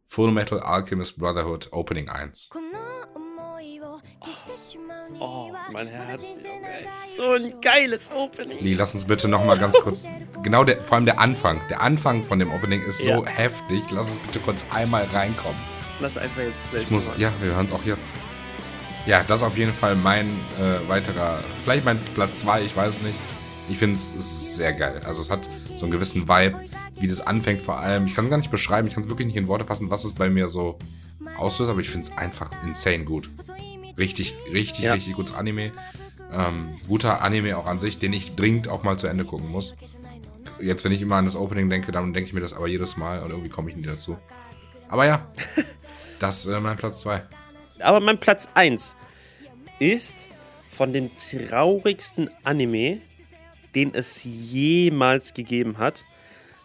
Full Metal Alchemist Brotherhood Opening 1. Oh, mein Herz. So ein geiles Opening. Lee, lass uns bitte noch mal ganz kurz. Genau, der, vor allem der Anfang. Der Anfang von dem Opening ist so Ja. heftig. Lass uns bitte kurz einmal reinkommen. Lass einfach jetzt selbst Ich muss, machen. ja, wir hören es auch jetzt. Ja, das ist auf jeden Fall mein äh, weiterer, vielleicht mein Platz 2, ich weiß es nicht. Ich finde es ist sehr geil. Also es hat so einen gewissen Vibe, wie das anfängt vor allem. Ich kann es gar nicht beschreiben, ich kann es wirklich nicht in Worte fassen, was es bei mir so auslöst, aber ich finde es einfach insane gut. Richtig, richtig, Ja. richtig gutes Anime. Ähm, guter Anime auch an sich, den ich dringend auch mal zu Ende gucken muss. Jetzt, wenn ich immer an das Opening denke, dann denke ich mir das aber jedes Mal und irgendwie komme ich nie dazu. Aber ja, das ist äh, mein Platz 2. Aber mein Platz 1 ist von den traurigsten Anime, den es jemals gegeben hat.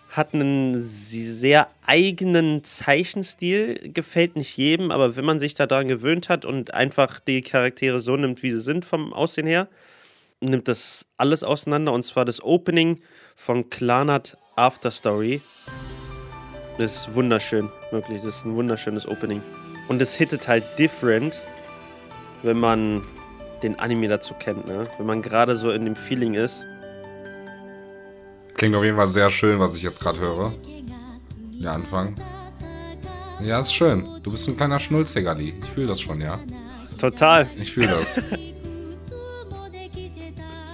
Hat einen sehr eigenen Zeichenstil, gefällt nicht jedem, aber wenn man sich daran gewöhnt hat und einfach die Charaktere so nimmt, wie sie sind vom Aussehen her, nimmt das alles auseinander und zwar das Opening von Clanat After Story. Ist wunderschön, wirklich, das ist ein wunderschönes Opening. Und es hittet halt different, wenn man den Anime dazu kennt, ne? Wenn man gerade so in dem Feeling ist. Klingt auf jeden Fall sehr schön, was ich jetzt gerade höre. Der Anfang. Ja, ist schön. Du bist ein kleiner Schnulzigerli. Ich fühle das schon, ja. Total. Ich fühle das.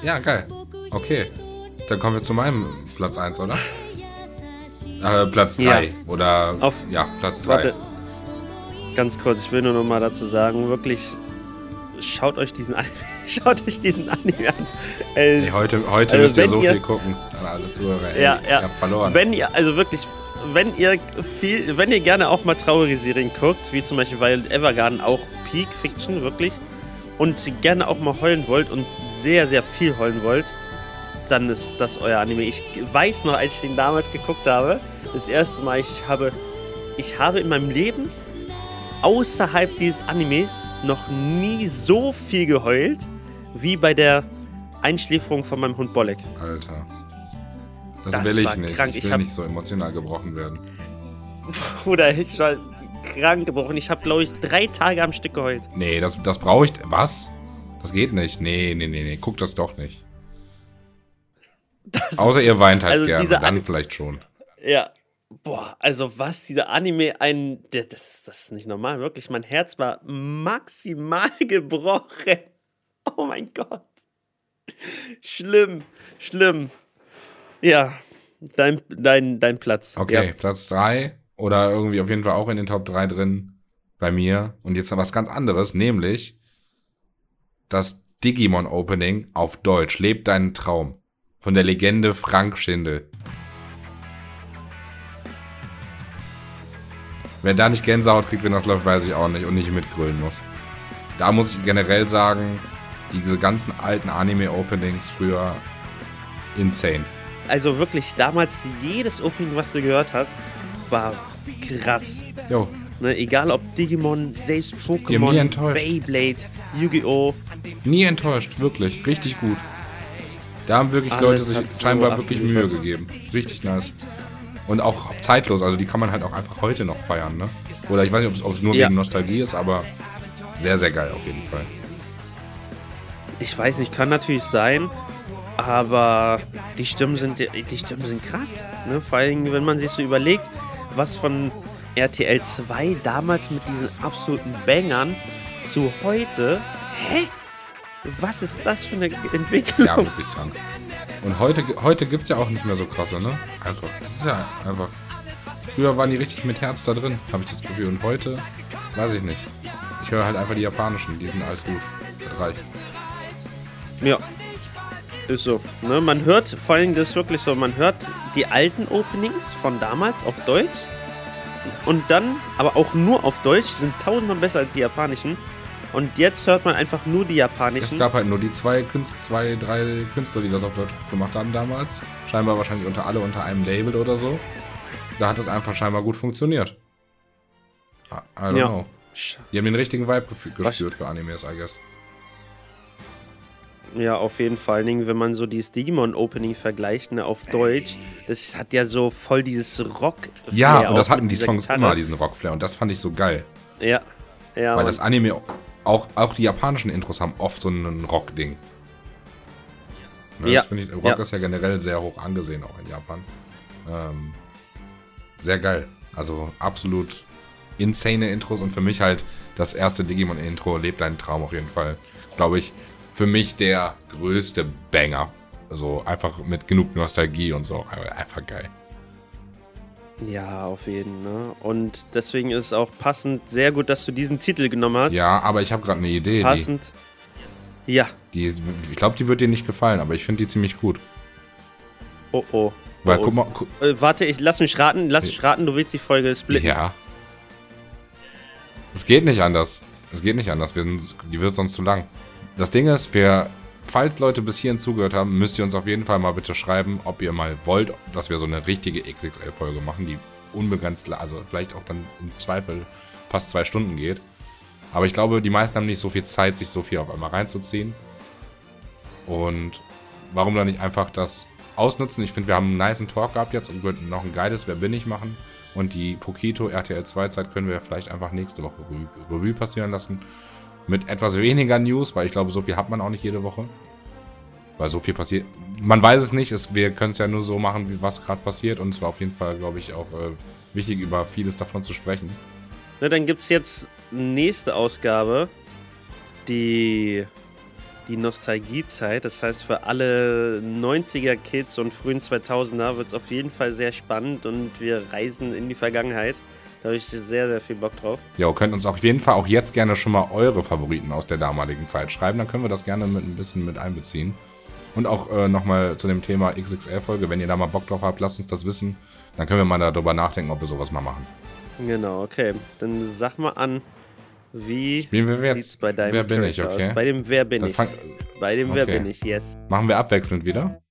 ja, geil. Okay. Dann kommen wir zu meinem Platz 1, oder? Äh, Platz 3. Ja. Oder. Auf- ja, Platz 3. Warte. Ganz kurz, ich will nur noch mal dazu sagen, wirklich, schaut euch diesen Anime, schaut euch diesen Anime an. Es- Ey, heute heute Also müsst ihr so ihr- viel gucken. An alle Zuhörer. Ey, Ja, ja. Ihr habt verloren. Wenn ihr, also wirklich, wenn ihr viel, wenn ihr gerne auch mal traurige Serien guckt, wie zum Beispiel Violet Evergarden, auch Peak Fiction, wirklich, und gerne auch mal heulen wollt und sehr, sehr viel heulen wollt, dann ist das euer Anime. Ich weiß noch, als ich den damals geguckt habe, das erste Mal, ich habe, ich habe in meinem Leben außerhalb dieses Animes noch nie so viel geheult, wie bei der Einschläferung von meinem Hund Bolek. Alter. Das, Das will ich nicht. krank. Ich Ich will hab- nicht so emotional gebrochen werden. Bruder, ich war krank gebrochen. Ich habe, glaube ich, drei Tage am Stück geheult. Nee, das, das brauche ich. Was? Das geht nicht. Nee, nee, nee, nee. Guckt das doch nicht. Das Außer ihr weint halt Also gerne. Dann An- vielleicht schon. Ja. Boah, also was dieser Anime ein. Das, das ist nicht normal, wirklich. Mein Herz war maximal gebrochen. Oh mein Gott. Schlimm, schlimm. Ja, dein, dein, dein Platz. Okay, Ja. Platz 3 oder irgendwie auf jeden Fall auch in den Top 3 drin bei mir. Und jetzt noch was ganz anderes, nämlich das Digimon Opening auf Deutsch. Lebt deinen Traum. Von der Legende Frank Schindel. Wer da nicht Gänsehaut kriegt, wenn das läuft, weiß ich auch nicht und nicht mitgrölen muss. Da muss ich generell sagen, diese ganzen alten Anime-Openings früher insane. Also wirklich, damals jedes Opening, was du gehört hast, war krass. Jo, Ne, egal ob Digimon, selbst Pokémon. Beyblade, Yu-Gi-Oh! Nie enttäuscht, wirklich. Richtig gut. Da haben wirklich Alles Leute sich hat so scheinbar wirklich Mühe gegeben. Richtig nice. Und auch zeitlos, also die kann man halt auch einfach heute noch feiern, ne? Oder ich weiß nicht, ob es nur Ja. wegen Nostalgie ist, aber sehr, sehr geil auf jeden Fall. Ich weiß nicht, kann natürlich sein, aber die Stimmen sind, die Stimmen sind krass. Ne? Vor allem, wenn man sich so überlegt, was von RTL 2 damals mit diesen absoluten Bangern zu heute. Hä? Was ist das für eine Entwicklung? Ja, wirklich krank. Und heute, heute gibt es ja auch nicht mehr so krasse, ne? Einfach. Das ist ja einfach. Früher waren die richtig mit Herz da drin, habe ich das Gefühl. Und heute, weiß ich nicht. Ich höre halt einfach die japanischen, die sind alt gut. Das reicht. Ja. Ist so. Ne? Man hört, vor allem das ist wirklich so, man hört die alten Openings von damals auf Deutsch und dann, aber auch nur auf Deutsch, sind tausendmal besser als die japanischen. Und jetzt hört man einfach nur die Es japanischen. gab halt nur die zwei, Künst, zwei, drei Künstler, die das auf Deutsch gemacht haben damals. Scheinbar wahrscheinlich unter alle unter einem Label oder so. Da hat das einfach scheinbar gut funktioniert. I, I don't Ja. know. Die haben den richtigen Vibe Was- gespürt für Animes, I guess. Ja, auf jeden Fall. Wenn man so dieses Digimon-Opening vergleicht, ne, auf Deutsch, das hat ja so voll dieses rock Ja, und das hatten die Songs Gitarre. immer, diesen Rockflair. Und das fand ich so geil. Ja. Ja, Weil das Anime, auch, auch die japanischen Intros haben oft so ein Rock-Ding. Ne, Ja, Das finde ich, Rock ja. ist ja generell sehr hoch angesehen, auch in Japan. Ähm, sehr geil. Also absolut insane Intros und für mich halt das erste Digimon-Intro lebt deinen Traum auf jeden Fall. Glaube ich, für mich der größte Banger. Also einfach mit genug Nostalgie und so. Einfach geil. ja, auf jeden ne? Und deswegen ist es auch passend, sehr gut, dass du diesen Titel genommen hast. Ja, aber ich habe gerade eine Idee. Die, Passend. Ja. die, ich glaube, die wird dir nicht gefallen, aber ich finde die ziemlich gut. Oh oh. Weil oh, guck mal, gu Äh, warte, ich lass mich raten, lass mich raten, du willst die Folge splitten. Ja. Es geht nicht anders. Es geht nicht anders. Wir sind, die wird sonst zu lang. Das Ding ist, wir, falls Leute bis hierhin zugehört haben, müsst ihr uns auf jeden Fall mal bitte schreiben, ob ihr mal wollt, dass wir so eine richtige XXL-Folge machen, die unbegrenzt, also vielleicht auch dann im Zweifel fast zwei Stunden geht. Aber ich glaube, die meisten haben nicht so viel Zeit, sich so viel auf einmal reinzuziehen. Und warum dann nicht einfach das ausnutzen? Ich finde, wir haben einen niceen Talk gehabt jetzt und könnten noch ein geiles Wer bin ich machen. Und die Pokito RTL 2 Zeit können wir vielleicht einfach nächste Woche Revue passieren lassen. Mit etwas weniger News, weil ich glaube, so viel hat man auch nicht jede Woche. Weil so viel passiert. Man weiß es nicht, es, wir können es ja nur so machen, wie was gerade passiert. Und es war auf jeden Fall, glaube ich, auch äh, wichtig, über vieles davon zu sprechen. Na, dann gibt es jetzt nächste Ausgabe, die, die Nostalgiezeit. Das heißt, für alle 90er-Kids und frühen 2000er wird es auf jeden Fall sehr spannend und wir reisen in die Vergangenheit. Da habe ich sehr, sehr viel Bock drauf. Ja, könnt uns auf jeden Fall auch jetzt gerne schon mal eure Favoriten aus der damaligen Zeit schreiben. Dann können wir das gerne mit ein bisschen mit einbeziehen. Und auch äh, nochmal zu dem Thema XXL-Folge, wenn ihr da mal Bock drauf habt, lasst uns das wissen. Dann können wir mal darüber nachdenken, ob wir sowas mal machen. Genau, okay. Dann sag mal an, wie Spielen wir jetzt? sieht's bei deinem Wer bin ich, okay? aus? Bei dem Wer bin Dann ich. Bei dem Wer Okay. bin ich, yes. Machen wir abwechselnd wieder?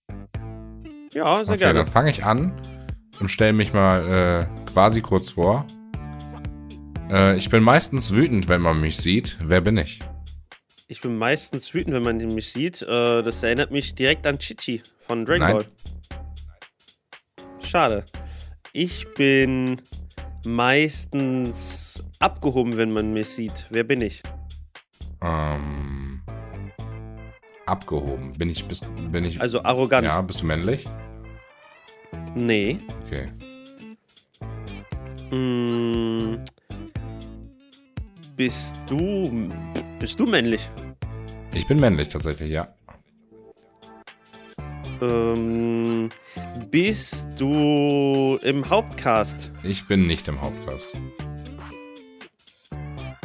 Ja, sehr Okay, gerne. dann fange ich an und stelle mich mal äh, quasi kurz vor. Äh, ich bin meistens wütend, wenn man mich sieht. Wer bin ich? Ich bin meistens wütend, wenn man mich sieht. Äh, das erinnert mich direkt an Chichi von Dragon. Ball. Schade. Ich bin meistens abgehoben, wenn man mich sieht. Wer bin ich? Ähm, abgehoben. Bin ich, bist, bin ich, Also arrogant. ja, bist du männlich? Nee. Okay. Mm, bist du. Bist du männlich? Ich bin männlich tatsächlich, ja. Ähm, bist du im Hauptcast? Ich bin nicht im Hauptcast.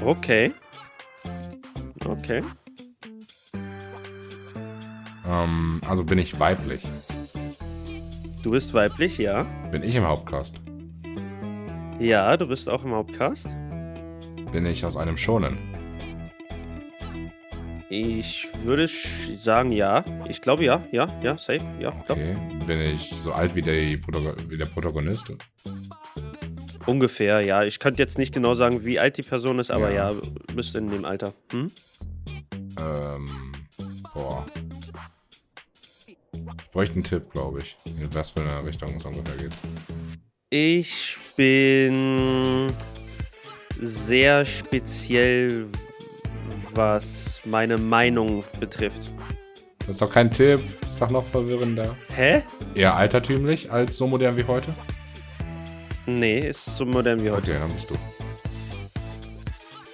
Okay. Okay. Ähm, also bin ich weiblich. Du bist weiblich, ja. Bin ich im Hauptcast? Ja, du bist auch im Hauptcast. Bin ich aus einem Shonen? Ich würde sagen, ja. Ich glaube, ja. Ja, ja, safe. Ja, doch. Okay. Bin ich so alt wie der, wie der Protagonist? Ungefähr, ja. Ich könnte jetzt nicht genau sagen, wie alt die Person ist, aber ja, Ja. bist in dem Alter. Hm? Ähm, boah. Ich bräuchte einen Tipp, glaube ich. In was für eine Richtung es ungefähr geht. Ich bin sehr speziell, was meine Meinung betrifft. Das ist doch kein Tipp. Das ist doch noch verwirrender. Hä? Eher altertümlich als so modern wie heute? Nee, ist so modern wie heute. Okay, dann bist du.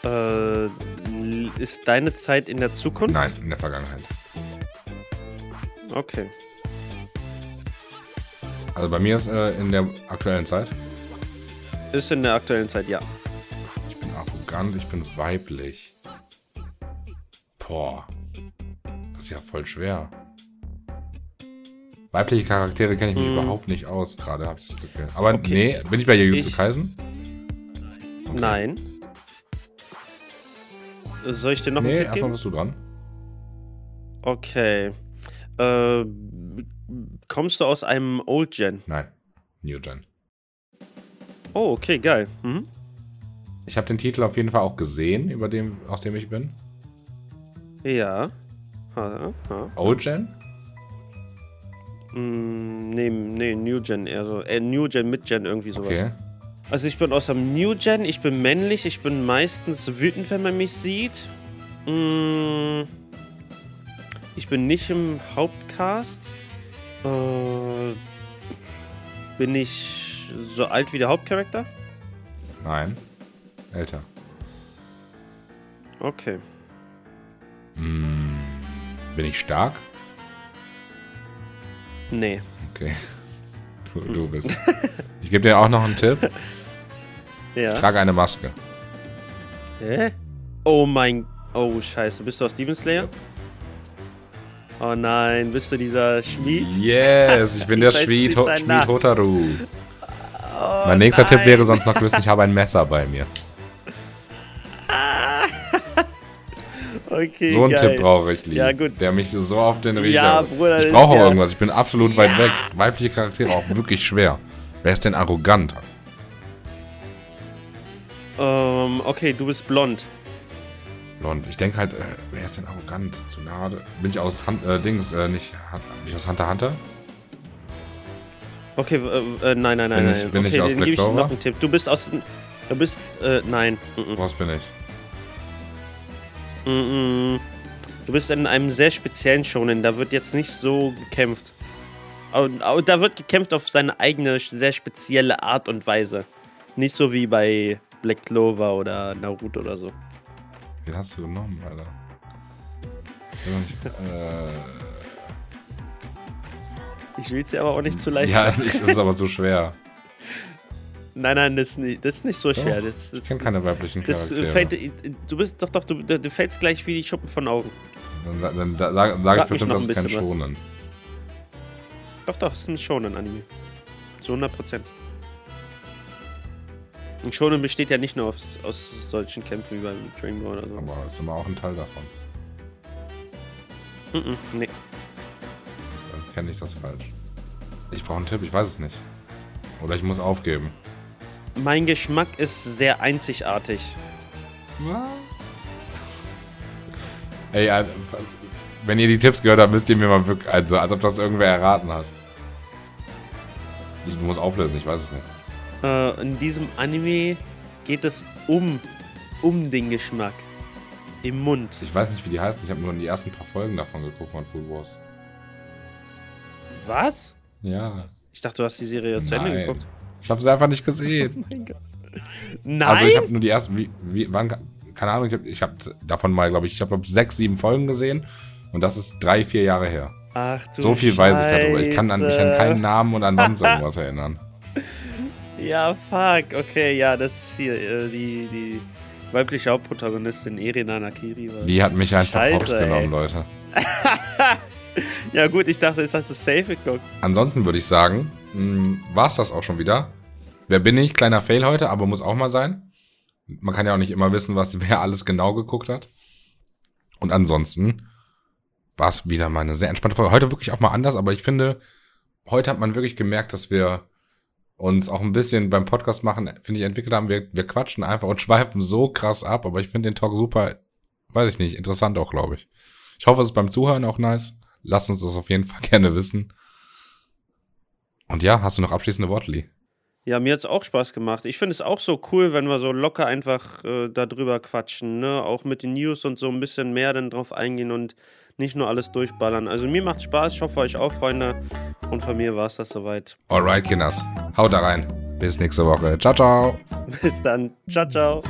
Äh, ist deine Zeit in der Zukunft? Nein, in der Vergangenheit. Okay. Also bei mir ist äh, in der aktuellen Zeit. Ist in der aktuellen Zeit, ja. Ich bin arrogant, ich bin weiblich. Boah. Das ist ja voll schwer. Weibliche Charaktere kenne ich mich Hm. überhaupt nicht aus, gerade habe ich das Gefühl. Aber Okay. nee, bin ich bei Jujutsu Ich- Kaisen? Okay. Nein. Soll ich dir noch einen Nee, Tipp erstmal geben? bist du dran. Okay. Äh, kommst du aus einem Old Gen? Nein, New Gen. Oh, okay, geil. Mhm. Ich habe den Titel auf jeden Fall auch gesehen, über dem, aus dem ich bin. Ja. Ha, ha. Old Gen? Mm, nee, nee, New Gen eher so. Äh, New Gen, Mid Gen, irgendwie sowas. Okay. Also ich bin aus dem New Gen, ich bin männlich, ich bin meistens wütend, wenn man mich sieht. Mm, ich bin nicht im Hauptcast. Äh, bin ich so alt wie der Hauptcharakter? Nein. Älter. Okay. Hm. Bin ich stark? Nee. Okay. Du, du bist. Ich gebe dir auch noch einen Tipp. Ja. Ich trage eine Maske. Hä? Oh mein. Oh, scheiße. Bist du aus Demon Slayer? Oh nein, bist du dieser Schmied? Yes, ich bin der Ich weiß Schmied, Ho Schmied. Hotaru. Oh, mein nächster nein. Tipp wäre sonst noch gewesen, ich habe ein Messer bei mir. Okay, So einen geil. Tipp brauche ich, Lee. Ja, gut. Der mich so auf den Riecher... Ja, Bruder, ich brauche ja- irgendwas, ich bin absolut weit weg. Weibliche Charaktere auch wirklich schwer. Wer ist denn arrogant? Ähm, okay, du bist blond. Blond. Ich denke halt, äh, wer ist denn arrogant? Tsunade. Bin ich aus Hun äh, Dings, äh, nicht, nicht aus Hunter Hunter? Okay, äh, äh, nein, nein, nein, Bin ich- nein. bin ich okay, aus dann Black ich Clover? noch einen Tipp. Du bist aus. Du bist. Äh, nein. Was bin ich? -mm. Du bist in einem sehr speziellen Shonen. Da wird jetzt nicht so gekämpft. Aber, da wird gekämpft auf seine eigene, sehr spezielle Art und Weise. Nicht so wie bei Black Clover oder Naruto oder so. Wen hast du genommen, Alter? Ich, äh, Ich will es dir aber auch nicht zu leicht ja, ich, das ist aber zu schwer. Nein, nein, das ist nicht, das ist nicht so schwer. Das, Ich das, kenne keine weiblichen äh, Charaktere. fällt, du bist doch, doch, du, du fällst gleich wie die Schuppen von Augen. Dann, dann, dann sage sag ich bestimmt, das ist kein was. Schonen. Doch, doch, es ist ein Shonen-Anime. Zu 100 Prozent. Ein Shonen besteht ja nicht nur aus, aus solchen Kämpfen wie beim Dragon Ball oder so. Aber ist immer auch ein Teil davon. Mm -mm, nee. Dann kenne ich das falsch. Ich brauche einen Tipp, ich weiß es nicht. Oder ich muss aufgeben. Mein Geschmack ist sehr einzigartig. Was? Ey, äh, wenn ihr die Tipps gehört habt, müsst ihr mir mal wirklich, also als ob das irgendwer erraten hat. Ich muss auflösen, ich weiß es nicht. Äh, in diesem Anime geht es um, um den Geschmack. Im Mund. Ich weiß nicht, wie die heißen. Ich habe nur die ersten paar Folgen davon geguckt von Food Wars. Was? Ja. Ich dachte, du hast die Serie zu Ende geguckt. Ich habe sie einfach nicht gesehen. Nein! Also ich habe nur die ersten, wie, wie, wann, keine Ahnung, ich habe hab davon mal, glaube ich, ich habe sechs, sieben Folgen gesehen. Und das ist drei, vier Jahre her. Ach du So viel weiß ich darüber. Ich kann an, mich an Scheiße. keinen Namen und an sonst irgendwas erinnern. Ja, fuck. Okay, ja, das ist hier äh, die, die weibliche Hauptprotagonistin Erina Nakiri. Die hat mich einfach Scheiße, hops genommen, ey. Leute. Ja gut, ich dachte, jetzt hast du safe geguckt. Ansonsten würde ich sagen, war es das auch schon wieder. Wer bin ich? Kleiner Fail heute, aber muss auch mal sein. Man kann ja auch nicht immer wissen, was wer alles genau geguckt hat. Und ansonsten war es wieder mal eine sehr entspannte Folge. Heute wirklich auch mal anders, aber ich finde, heute hat man wirklich gemerkt, dass wir uns auch ein bisschen beim Podcast machen, finde ich, entwickelt haben. Wir, wir quatschen einfach und schweifen so krass ab, aber ich finde den Talk super, weiß ich nicht, interessant auch, glaube ich. Ich hoffe, es ist beim Zuhören auch nice. Lasst uns das auf jeden Fall gerne wissen. Und ja, hast du noch abschließende Worte, Lee? Ja, mir hat's auch Spaß gemacht. Ich finde es auch so cool, wenn wir so locker einfach äh, darüber quatschen, ne? Auch mit den News und so ein bisschen mehr dann drauf eingehen und nicht nur alles durchballern. Also mir macht Spaß, ich hoffe euch auch, Freunde. Und von mir war's das soweit. Alright, Kinders. Haut da rein. Bis nächste Woche. Ciao, ciao. Bis dann. Ciao, ciao.